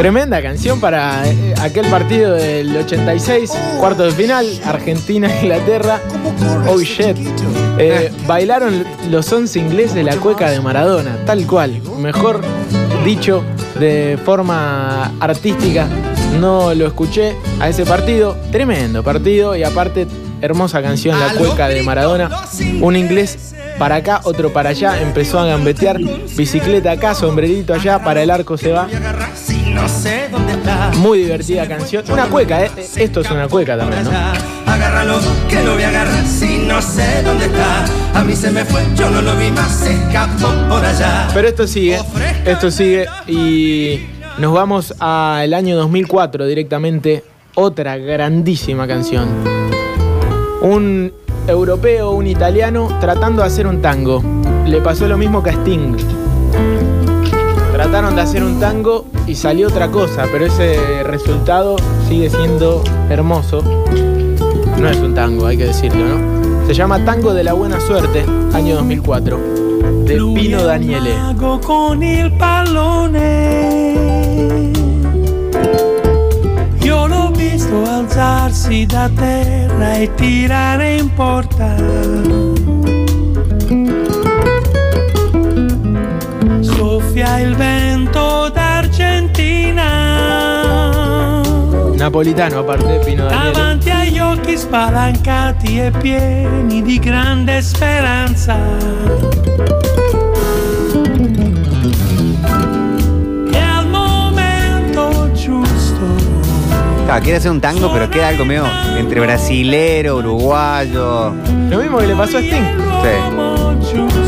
Tremenda canción para eh, aquel partido del 86, cuarto de final, Argentina-Inglaterra. Oh shit. Eh, bailaron los 11 ingleses la cueca de Maradona, tal cual. Mejor dicho de forma artística. No lo escuché a ese partido. Tremendo partido y aparte hermosa canción La cueca de Maradona. Un inglés para acá, otro para allá. Empezó a gambetear. Bicicleta acá, sombrerito allá, para el arco se va. No sé dónde está. Muy divertida canción. Una cueca, ¿eh? Esto es una cueca también, ¿no? Agárralo, que lo voy a agarrar si no sé dónde está. A mí se me fue, yo no lo vi más, se escapó por allá. Pero esto sigue, esto sigue y nos vamos al año 2004 directamente. Otra grandísima canción. Un europeo, un italiano tratando de hacer un tango. Le pasó lo mismo que a Sting. Trataron de hacer un tango y salió otra cosa, pero ese resultado sigue siendo hermoso. No es un tango, hay que decirlo, ¿no? Se llama Tango de la Buena Suerte, año 2004, de Pino Daniele. Pallone. Io l'ho visto alzarsi da terra e tirare in porta. Soffia il vento d'Argentina. Napolitano aparte, Pino Daniele. Davanti agli occhi spalancati e pieni di grande speranza. E al momento giusto Claro, quiere hacer un tango, pero queda algo medio entre brasilero, uruguayo. Lo mismo que le pasó a Sting. Sí.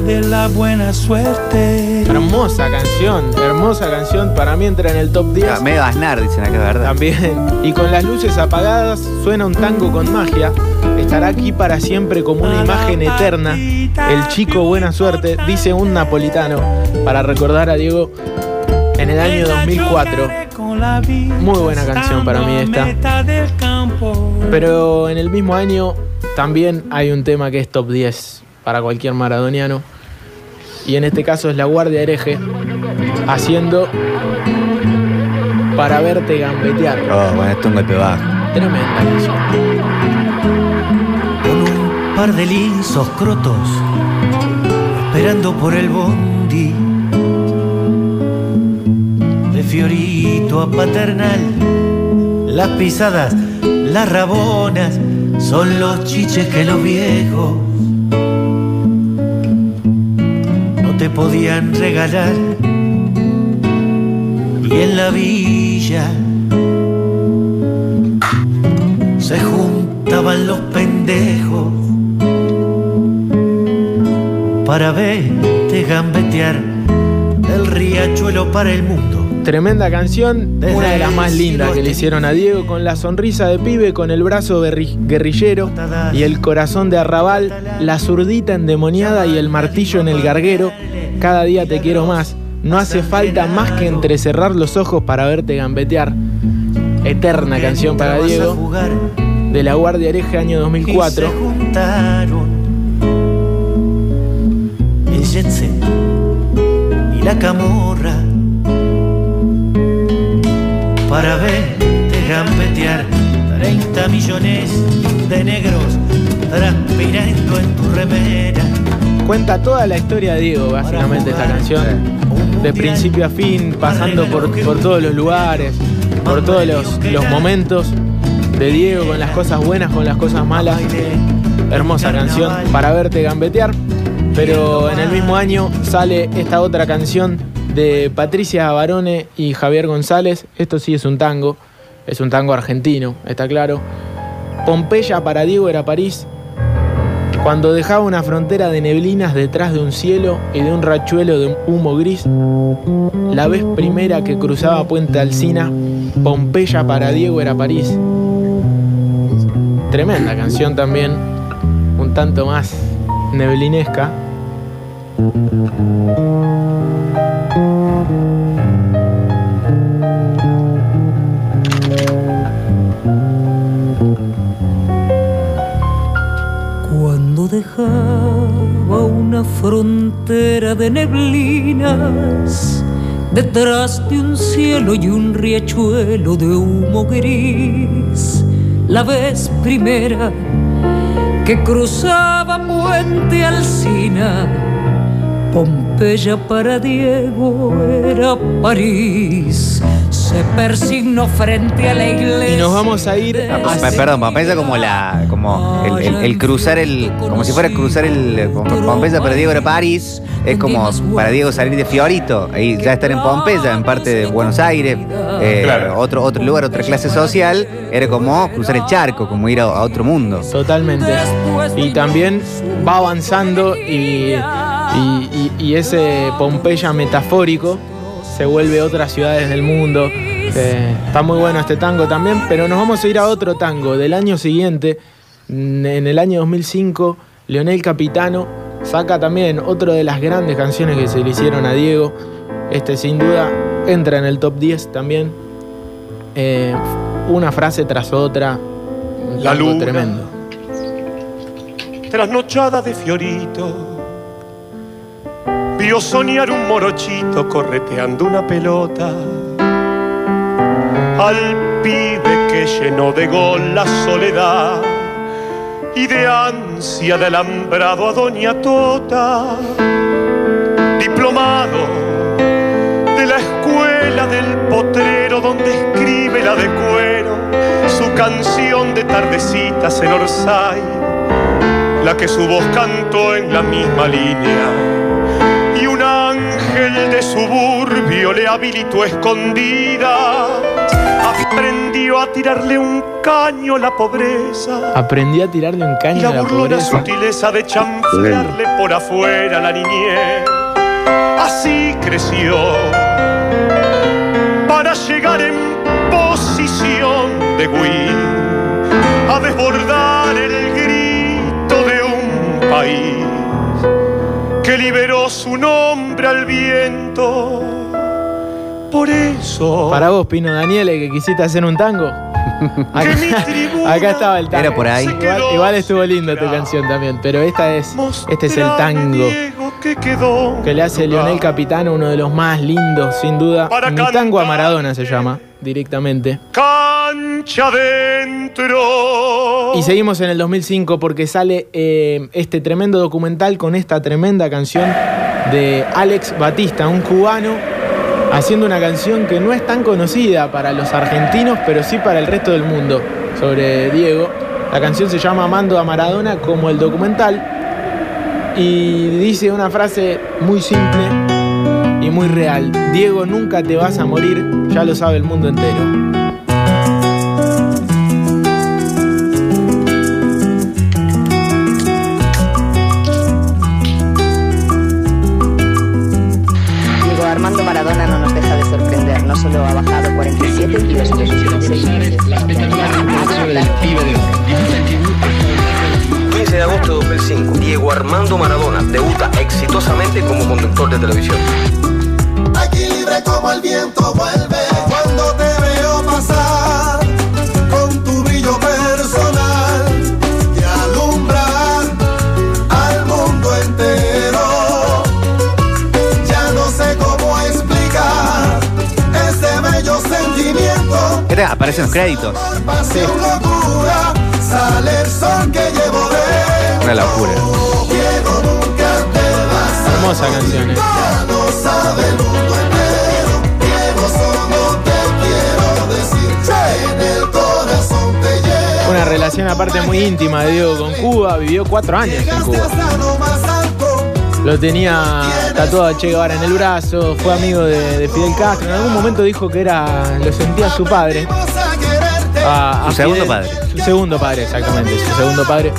Della la buena suerte. Hermosa canción, hermosa canción. Para mí entra en el top 10. Ah, Medio Aznar, dicen acá, ¿verdad? También. Y con las luces apagadas suena un tango con magia. Estará aquí para siempre como una imagen eterna. El chico buena suerte, dice un napolitano, para recordar a Diego en el año 2004. Muy buena canción para mí esta. Pero en el mismo año también hay un tema que es top 10 para cualquier maradoniano. Y en este caso es La Guardia Hereje haciendo para verte gambetear. Oh, bueno, esto es un golpe bajo. Tremenda canción. con un par de lisos crotos, esperando por el bondi. De Fiorito a Paternal, las pisadas, las rabonas, son los chiches que los viejos podían regalar. Y en la villa se juntaban los pendejos para verte gambetear del riachuelo para el mundo. Tremenda canción, una de las más lindas que le hicieron a Diego, con la sonrisa de pibe, con el brazo guerrillero y el corazón de arrabal, la zurdita endemoniada y el martillo en el garguero. Cada día te quiero más. No hace falta más que entrecerrar los ojos para verte gambetear. Eterna canción para Diego, de la Guardia Hereje, año 2004. juntaron el y la camorra para verte gambetear 30 millones de negros transpirando en tu remera. Cuenta toda la historia de Diego, básicamente, esta canción. De principio a fin, pasando por, por todos los lugares, por todos los, los momentos de Diego, con las cosas buenas, con las cosas malas. Hermosa canción para verte gambetear. Pero en el mismo año sale esta otra canción de Patricia Barone y Javier González. Esto sí es un tango, es un tango argentino, está claro. Pompeya para Diego era París, cuando dejaba una frontera de neblinas detrás de un cielo y de un rachuelo de humo gris, la vez primera que cruzaba Puente Alsina, Pompeya para Diego era París. Tremenda canción también, un tanto más neblinesca. Dejaba una frontera de neblinas detrás de un cielo y un riachuelo de humo gris, la vez primera que cruzaba Puente Alsina, Pompeya para Diego era París. Se persignó frente a la iglesia. Y nos vamos a ir Ah, a... pe- Perdón, Pompeya como la. como el, el- el cruzar el. como si fuera cruzar el. Pompeya para Diego era París. Es como para Diego salir de Fiorito. Ahí ya estar en Pompeya, en parte de Buenos Aires. eh, Claro. otro, otro lugar, otra clase social. Era como cruzar el charco, como ir a, a otro mundo. Totalmente. Y también va avanzando y, y- y- y ese Pompeya metafórico se vuelve otras ciudades del mundo. Eh, está muy bueno este tango también, pero nos vamos a ir a otro tango del año siguiente. Mm, En el año 2005, Leonel Capitano saca también otra de las grandes canciones que se le hicieron a Diego. Este sin duda entra en el top 10 también. Eh, una frase tras otra. un La luna. tremendo. trasnochada de Fiorito. Vio soñar un morochito correteando una pelota. Al pibe que llenó de gol la soledad y de ansia de alambrado a Doña Tota. Diplomado de la escuela del potrero donde escribe la de cuero su canción de tardecitas en Orsay la que su voz cantó en la misma línea. Suburbio le habilitó escondida. Aprendió a tirarle un caño a la pobreza. Aprendí a tirarle un Y caño la a la pobreza. sutileza de chanflearle por afuera la niñez. Así creció. Para llegar en posición de Win a desbordar que liberó su nombre al viento. Por eso. Para vos, Pino Daniele, que quisiste hacer un tango. Acá, acá estaba el tango. Era por ahí. Igual, igual estuvo linda tu canción también, pero esta es, este es el tango que quedó. que le hace Leonel Capitano, uno de los más lindos, sin duda. Para Mi tango a Maradona se llama, directamente. Cancha dentro. Y seguimos en el 2005 porque sale eh, este tremendo documental con esta tremenda canción de Alex Batista, un cubano, haciendo una canción que no es tan conocida para los argentinos, pero sí para el resto del mundo, sobre Diego. La canción se llama Amando a Maradona como el documental y dice una frase muy simple y muy real. Diego, nunca te vas a morir, ya lo sabe el mundo entero. 2005, Diego Armando Maradona debuta exitosamente como conductor de televisión. Aquí libre como el viento vuelve cuando te veo pasar con tu brillo personal y alumbrar al mundo entero. Ya no sé cómo explicar ese bello sentimiento. Era, aparecen los créditos. Pasión, locura, sale el sol que llevo de Una locura. Diego, nunca te vas a Hermosa canción. eh. Una relación aparte muy íntima de Diego con Cuba, vivió cuatro años en Cuba. Lo tenía tatuado a Che Guevara en el brazo, fue amigo de, de Fidel Castro. En algún momento dijo que era, lo sentía su padre. A- a Su segundo Fidel. padre. Su segundo padre, exactamente, su segundo padre.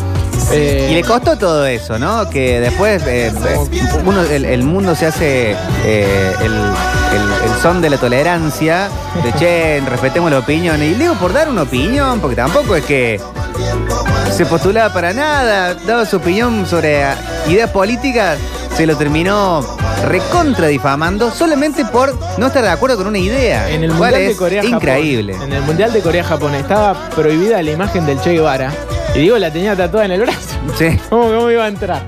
Eh, Y le costó todo eso, ¿no? Que después eh, uno, el, el mundo se hace eh, el, el- el son de la tolerancia, de che, respetemos la opinión. Y digo por dar una opinión, porque tampoco es que se postulaba para nada, daba su opinión sobre ideas políticas, se lo terminó recontra difamando solamente por no estar de acuerdo con una idea. en el cual Mundial de Corea increíble. En el Mundial de Corea-Japón estaba prohibida la imagen del Che Guevara. Y Diego la tenía tatuada en el brazo. Sí. ¿Cómo, cómo iba a entrar?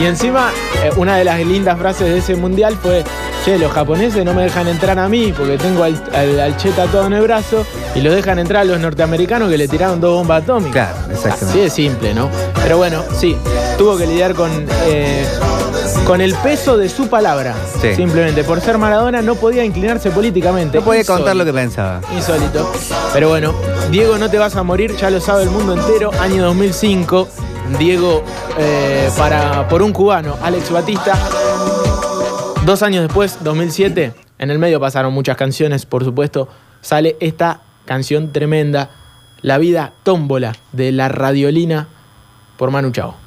Y encima, eh, una de las lindas frases de ese mundial fue: Che, los japoneses no me dejan entrar a mí porque tengo al, al, al Che tatuado en el brazo y los dejan entrar a los norteamericanos que le tiraron dos bombas atómicas. Claro, exactamente. Así de simple, ¿no? Pero bueno, sí, tuvo que lidiar con, eh, con el peso de su palabra. Sí. Simplemente por ser Maradona no podía inclinarse políticamente. No podía contar lo que pensaba. Insólito. Pero bueno, Diego, no te vas a morir, ya lo sabe el mundo entero. Año 2005, Diego eh, para, por un cubano, Alex Batista. Dos años después, 2007, en el medio pasaron muchas canciones, por supuesto, sale esta canción tremenda, La vida tómbola de la radiolina por Manu Chao.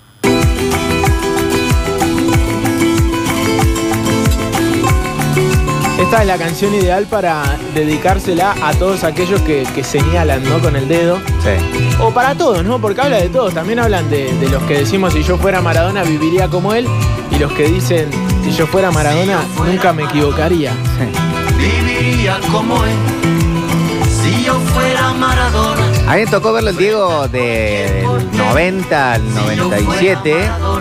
Esta es la canción ideal para dedicársela a todos aquellos que, que señalan ¿no? con el dedo. Sí. O para todos, ¿no? Porque habla de todos. También hablan de, de los que decimos si yo fuera Maradona viviría como él. Y los que dicen si yo fuera Maradona nunca me equivocaría. Viviría como él. Si yo fuera Maradona. A mí me tocó verlo el Diego de- del 90 al 97,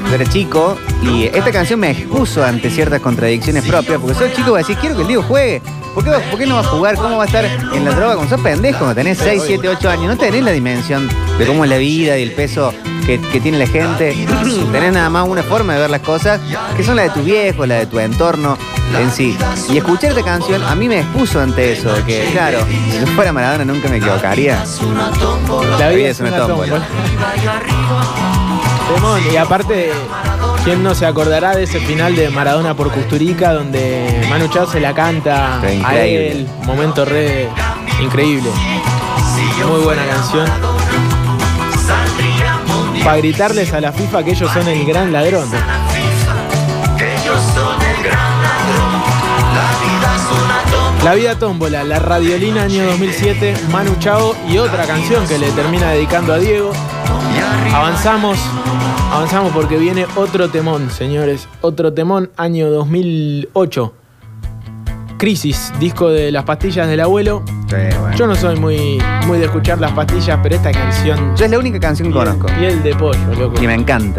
yo era chico, y esta canción me expuso ante ciertas contradicciones propias, porque soy chico y decir, quiero que el Diego juegue. ¿Por qué, no va a jugar? ¿Cómo va a estar en la droga? Cuando sos pendejo, cuando tenés 6, 7, 8 años, no tenés la dimensión de cómo es la vida y el peso que, que tiene la gente. tenés nada más una forma de ver las cosas, que son la de tu viejo, la de tu entorno en sí. Y escuchar esta canción a mí me expuso ante eso, que claro, si yo fuera Maradona nunca me equivocaría. La vida es una tómbola. Y aparte, ¿Quién no se acordará de ese final de Maradona por Custurica donde Manu Chao se la canta a él? Momento re increíble. Muy buena canción. Para gritarles a la FIFA que ellos son el gran ladrón. La vida tómbola, la radiolina año 2007, Manu Chao y otra canción que le termina dedicando a Diego. Avanzamos, avanzamos porque viene otro temón, señores. Otro temón, año 2008. Crisis, disco de las pastillas del abuelo. Yo no soy muy, muy de escuchar las pastillas, pero esta canción. Yo es la única canción que conozco. Piel de pollo, loco. Y me encanta.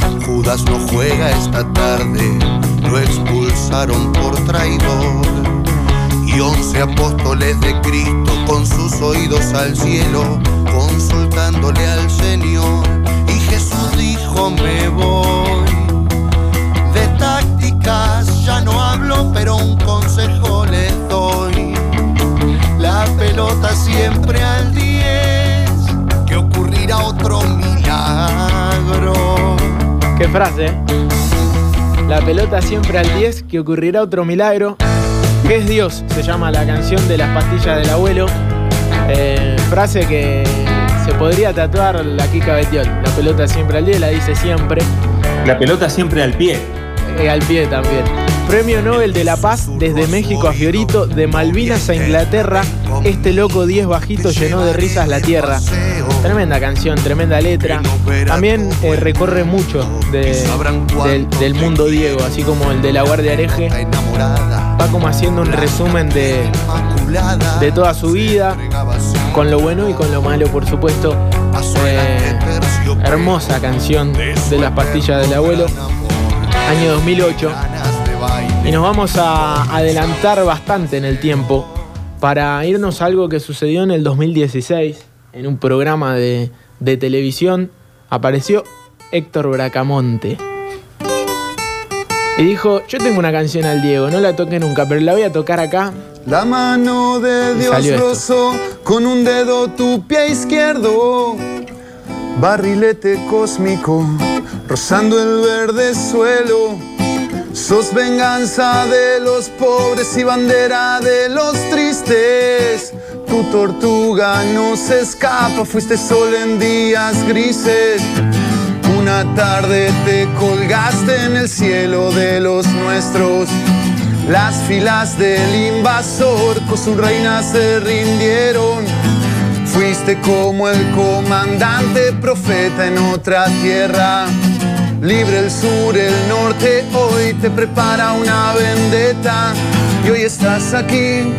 Judas no juega esta tarde, lo expulsaron por traidor. Y once apóstoles de Cristo con sus oídos al cielo, consultándole al Señor. Y Jesús dijo, me voy. De tácticas ya no hablo, pero un consejo les doy. La pelota siempre al 10, que ocurrirá otro milagro. Qué frase, ¿eh? La pelota siempre al 10, que ocurrirá otro milagro. ¿Qué es Dios? Se llama la canción de las pastillas del abuelo. Eh, frase que se podría tatuar la Kika Betiol. La pelota siempre al 10, la dice siempre. La pelota siempre al pie. Eh, al pie también. Premio Nobel de la Paz desde México a Fiorito, de Malvinas a Inglaterra. Este loco 10 bajito llenó de risas la tierra. Tremenda canción, tremenda letra. También eh, recorre mucho de- del, del mundo Diego, así como el de la Guardia Areje. Va como haciendo un resumen de, de toda su vida, con lo bueno y con lo malo, por supuesto. Eh, hermosa canción de las pastillas del abuelo, año 2008. Y nos vamos a adelantar bastante en el tiempo para irnos a algo que sucedió en el 2016, en un programa de, de televisión. Apareció Héctor Bracamonte. Y dijo, yo tengo una canción al Diego, no la toqué nunca, pero la voy a tocar acá. La mano de Dios rozó con un dedo tu pie izquierdo. Barrilete cósmico, rozando el verde suelo. Sos venganza de los pobres y bandera de los tristes. Tu tortuga no se escapa, fuiste sol en días grises. Una tarde te colgaste en el cielo de los nuestros. Las filas del invasor con su reina se rindieron. Fuiste como el comandante profeta en otra tierra. Libre el sur, el norte, hoy te prepara una vendetta. Y hoy estás aquí,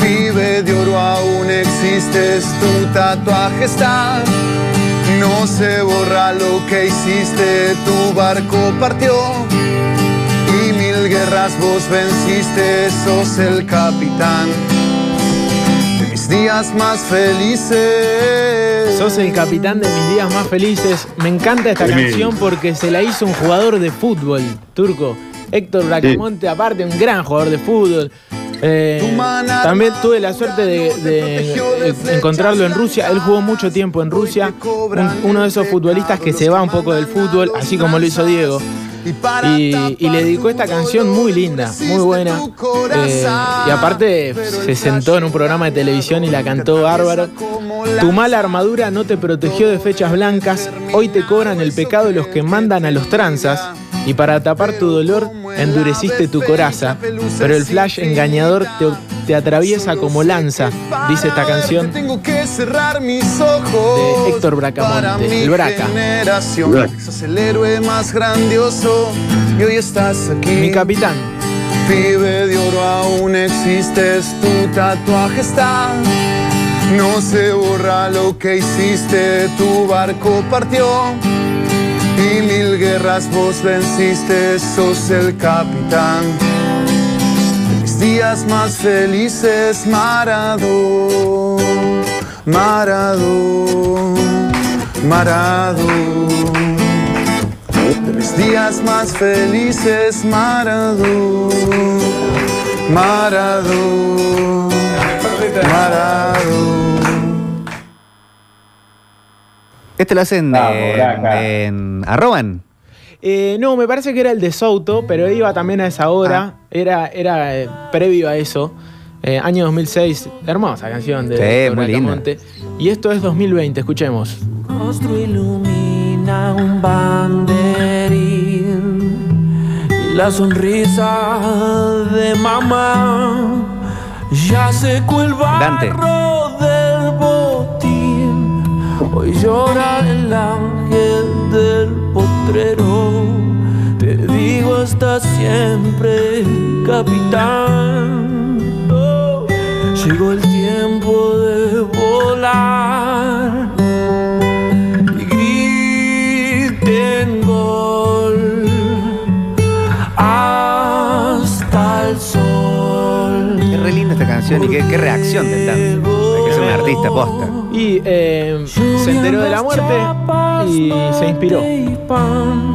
pibe de oro, aún existes, tu tatuaje está. No se borra lo que hiciste, tu barco partió. Y mil guerras vos venciste, sos el capitán de mis días más felices. Sos el capitán de mis días más felices. Me encanta esta Tremendo. canción porque se la hizo un jugador de fútbol turco. Héctor Bracamonte, aparte, un gran jugador de fútbol. Eh, también tuve la suerte de, de, eh, encontrarlo en Rusia. Él jugó mucho tiempo en Rusia. Un- uno de esos futbolistas que se va un poco del fútbol, así como lo hizo Diego. Y, y le dedicó esta canción muy linda, muy buena. Eh, y aparte se sentó en un programa de televisión y la cantó bárbaro. Tu mala armadura no te protegió de fechas blancas. Hoy te cobran el pecado los que mandan a los tranzas. Y para tapar tu dolor, endureciste tu coraza. Pero el flash engañador te, te atraviesa como lanza, dice esta canción Tengo que cerrar mis ojos. de Héctor Bracamonte, el Braca. el héroe más grandioso y hoy estás aquí. Mi capitán. Pibe de oro, aún existes, tu tatuaje está. No se borra lo que hiciste, tu barco partió. Y mil guerras vos venciste, sos el capitán. De mis días más felices, Maradó, Maradó, Maradó. De mis días más felices, Maradó, Maradó, Maradó. Este lo hacen Vamos, en, en Arroban. Eh, no, me parece que era el de Souto, pero iba también a esa hora. Era, era eh, previo a eso. Eh, año 2006. Hermosa canción de Sí, muy linda. Y esto es 2020, escuchemos. rostro ilumina un banderín y la sonrisa de mamá ya secó el Dante. barro del llora el ángel del potrero. Te digo hasta siempre, capitán. Llegó el tiempo de volar y griten gol hasta el sol. Es re linda esta canción y qué, qué reacción del Dante. Hay que ser un artista posta. Y eh, se enteró de la muerte y se inspiró.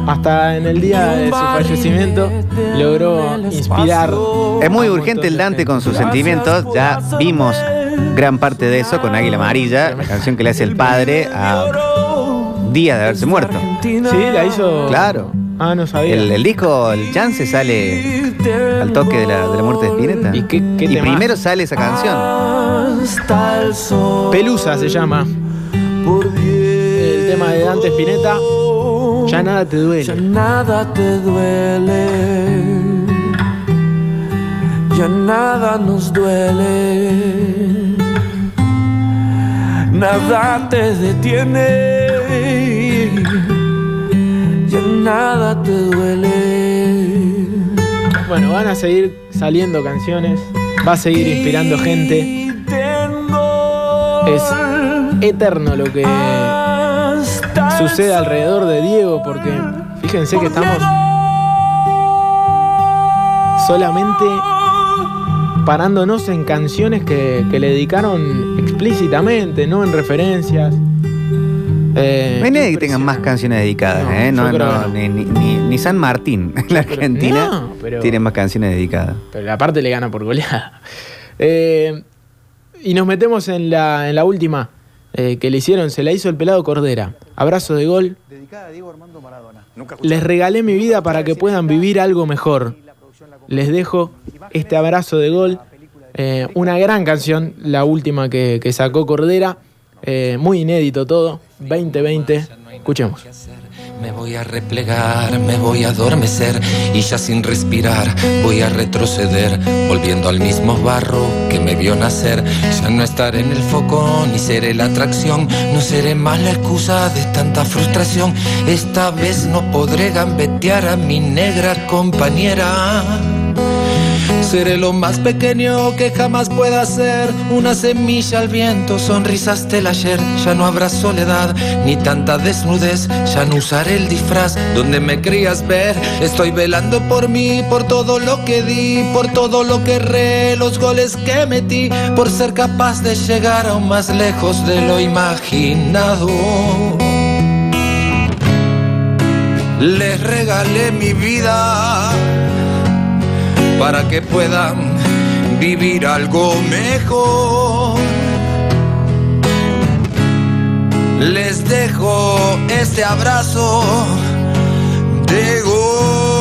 Hasta en el día de su fallecimiento logró inspirar. Es muy urgente el Dante con sus sentimientos. Ya vimos gran parte de eso con Águila Amarilla, la canción que le hace el padre a días de haberse muerto. Sí, la hizo. Claro. Ah, no sabía. El, el disco, el chance sale al toque de la, de la muerte de Spinetta. ¿Y qué, qué Y primero sale esa canción. Hasta el sol. Pelusa se llama. El tema de Dante Spinetta. Ya nada te Ya duele. nada te duele. Ya nada nos duele. Nada te detiene. Nada te duele. Bueno, van a seguir saliendo canciones. Va a seguir inspirando gente. Es eterno lo que sucede alrededor de Diego porque fíjense que estamos solamente parándonos en canciones que, que le dedicaron explícitamente, no en referencias. Eh, No nadie que tenga más canciones dedicadas, No, ¿eh? No, ni, ni- ni- ni San Martín, en la Argentina, No, pero- tiene más canciones dedicadas. Pero la parte le gana por goleada. Eh, y nos metemos en la, en la última eh, que le hicieron, se la hizo el pelado Cordera. Abrazo de gol. Les regalé mi vida para que puedan vivir algo mejor. Les dejo este abrazo de gol. Eh, una gran canción, la última que, que sacó Cordera. Eh, muy inédito todo. 2020. Escuchemos. Me voy a replegar, me voy a adormecer y ya sin respirar voy a retroceder, volviendo al mismo barro que me vio nacer. Ya no estaré en el foco ni seré la atracción, no seré más la excusa de tanta frustración. Esta vez no podré gambetear a mi negra compañera. Seré lo más pequeño que jamás pueda ser, una semilla al viento, sonrisas del ayer. Ya no habrá soledad ni tanta desnudez, ya no usaré el disfraz donde me querías ver. Estoy velando por mí, por todo lo que di, por todo lo que erré, los goles que metí, por ser capaz de llegar aún más lejos de lo imaginado. Les regalé mi vida para que puedan vivir algo mejor. Les dejo este abrazo de gol.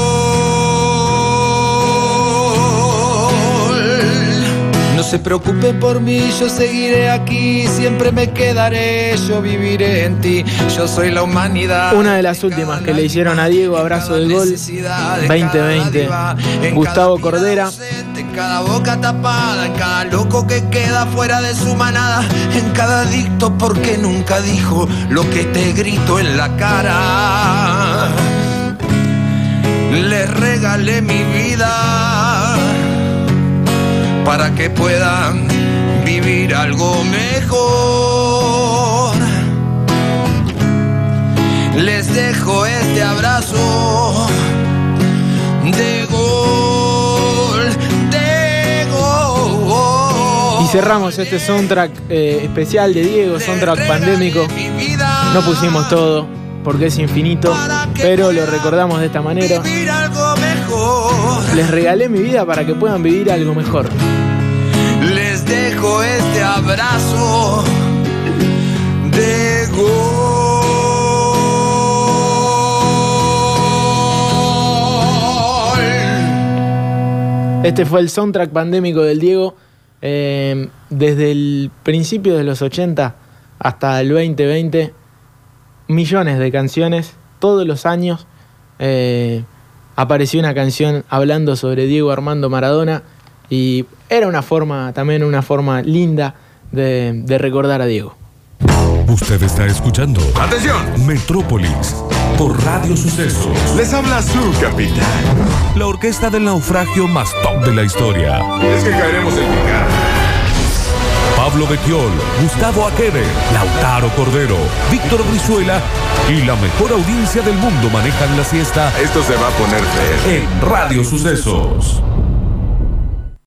Se preocupe por mí, yo seguiré aquí, siempre me quedaré, yo viviré en ti, yo soy la humanidad. Una de las últimas que le hicieron a Diego, abrazo de gol 2020. Gustavo Cordera. En cada boca tapada, en cada loco que queda fuera de su manada, en cada adicto porque nunca dijo lo que te grito en la cara. Le regalé mi vida para que puedan vivir algo mejor. Les dejo este abrazo de gol, de gol. Y cerramos este soundtrack eh, especial de Diego, soundtrack pandémico. No pusimos todo porque es infinito, pero lo recordamos de esta manera. Les regalé mi vida para que puedan vivir algo mejor. Les dejo este abrazo de gol. Este fue el soundtrack pandémico del Diego. eh, desde el principio de los 80 hasta el 2020, millones de canciones, todos los años eh, apareció una canción hablando sobre Diego Armando Maradona y era una forma, también una forma linda de, de recordar a Diego. Usted está escuchando. ¡Atención! Metrópolis por Radio Sucesos. Les habla su capitán. La orquesta del naufragio más top de la historia. Es que caeremos en picada. Pablo Becchiol, Gustavo Aquere, Lautaro Cordero, Víctor Brizuela y la mejor audiencia del mundo manejan la siesta Esto se va a poner feo. en Radio Sucesos.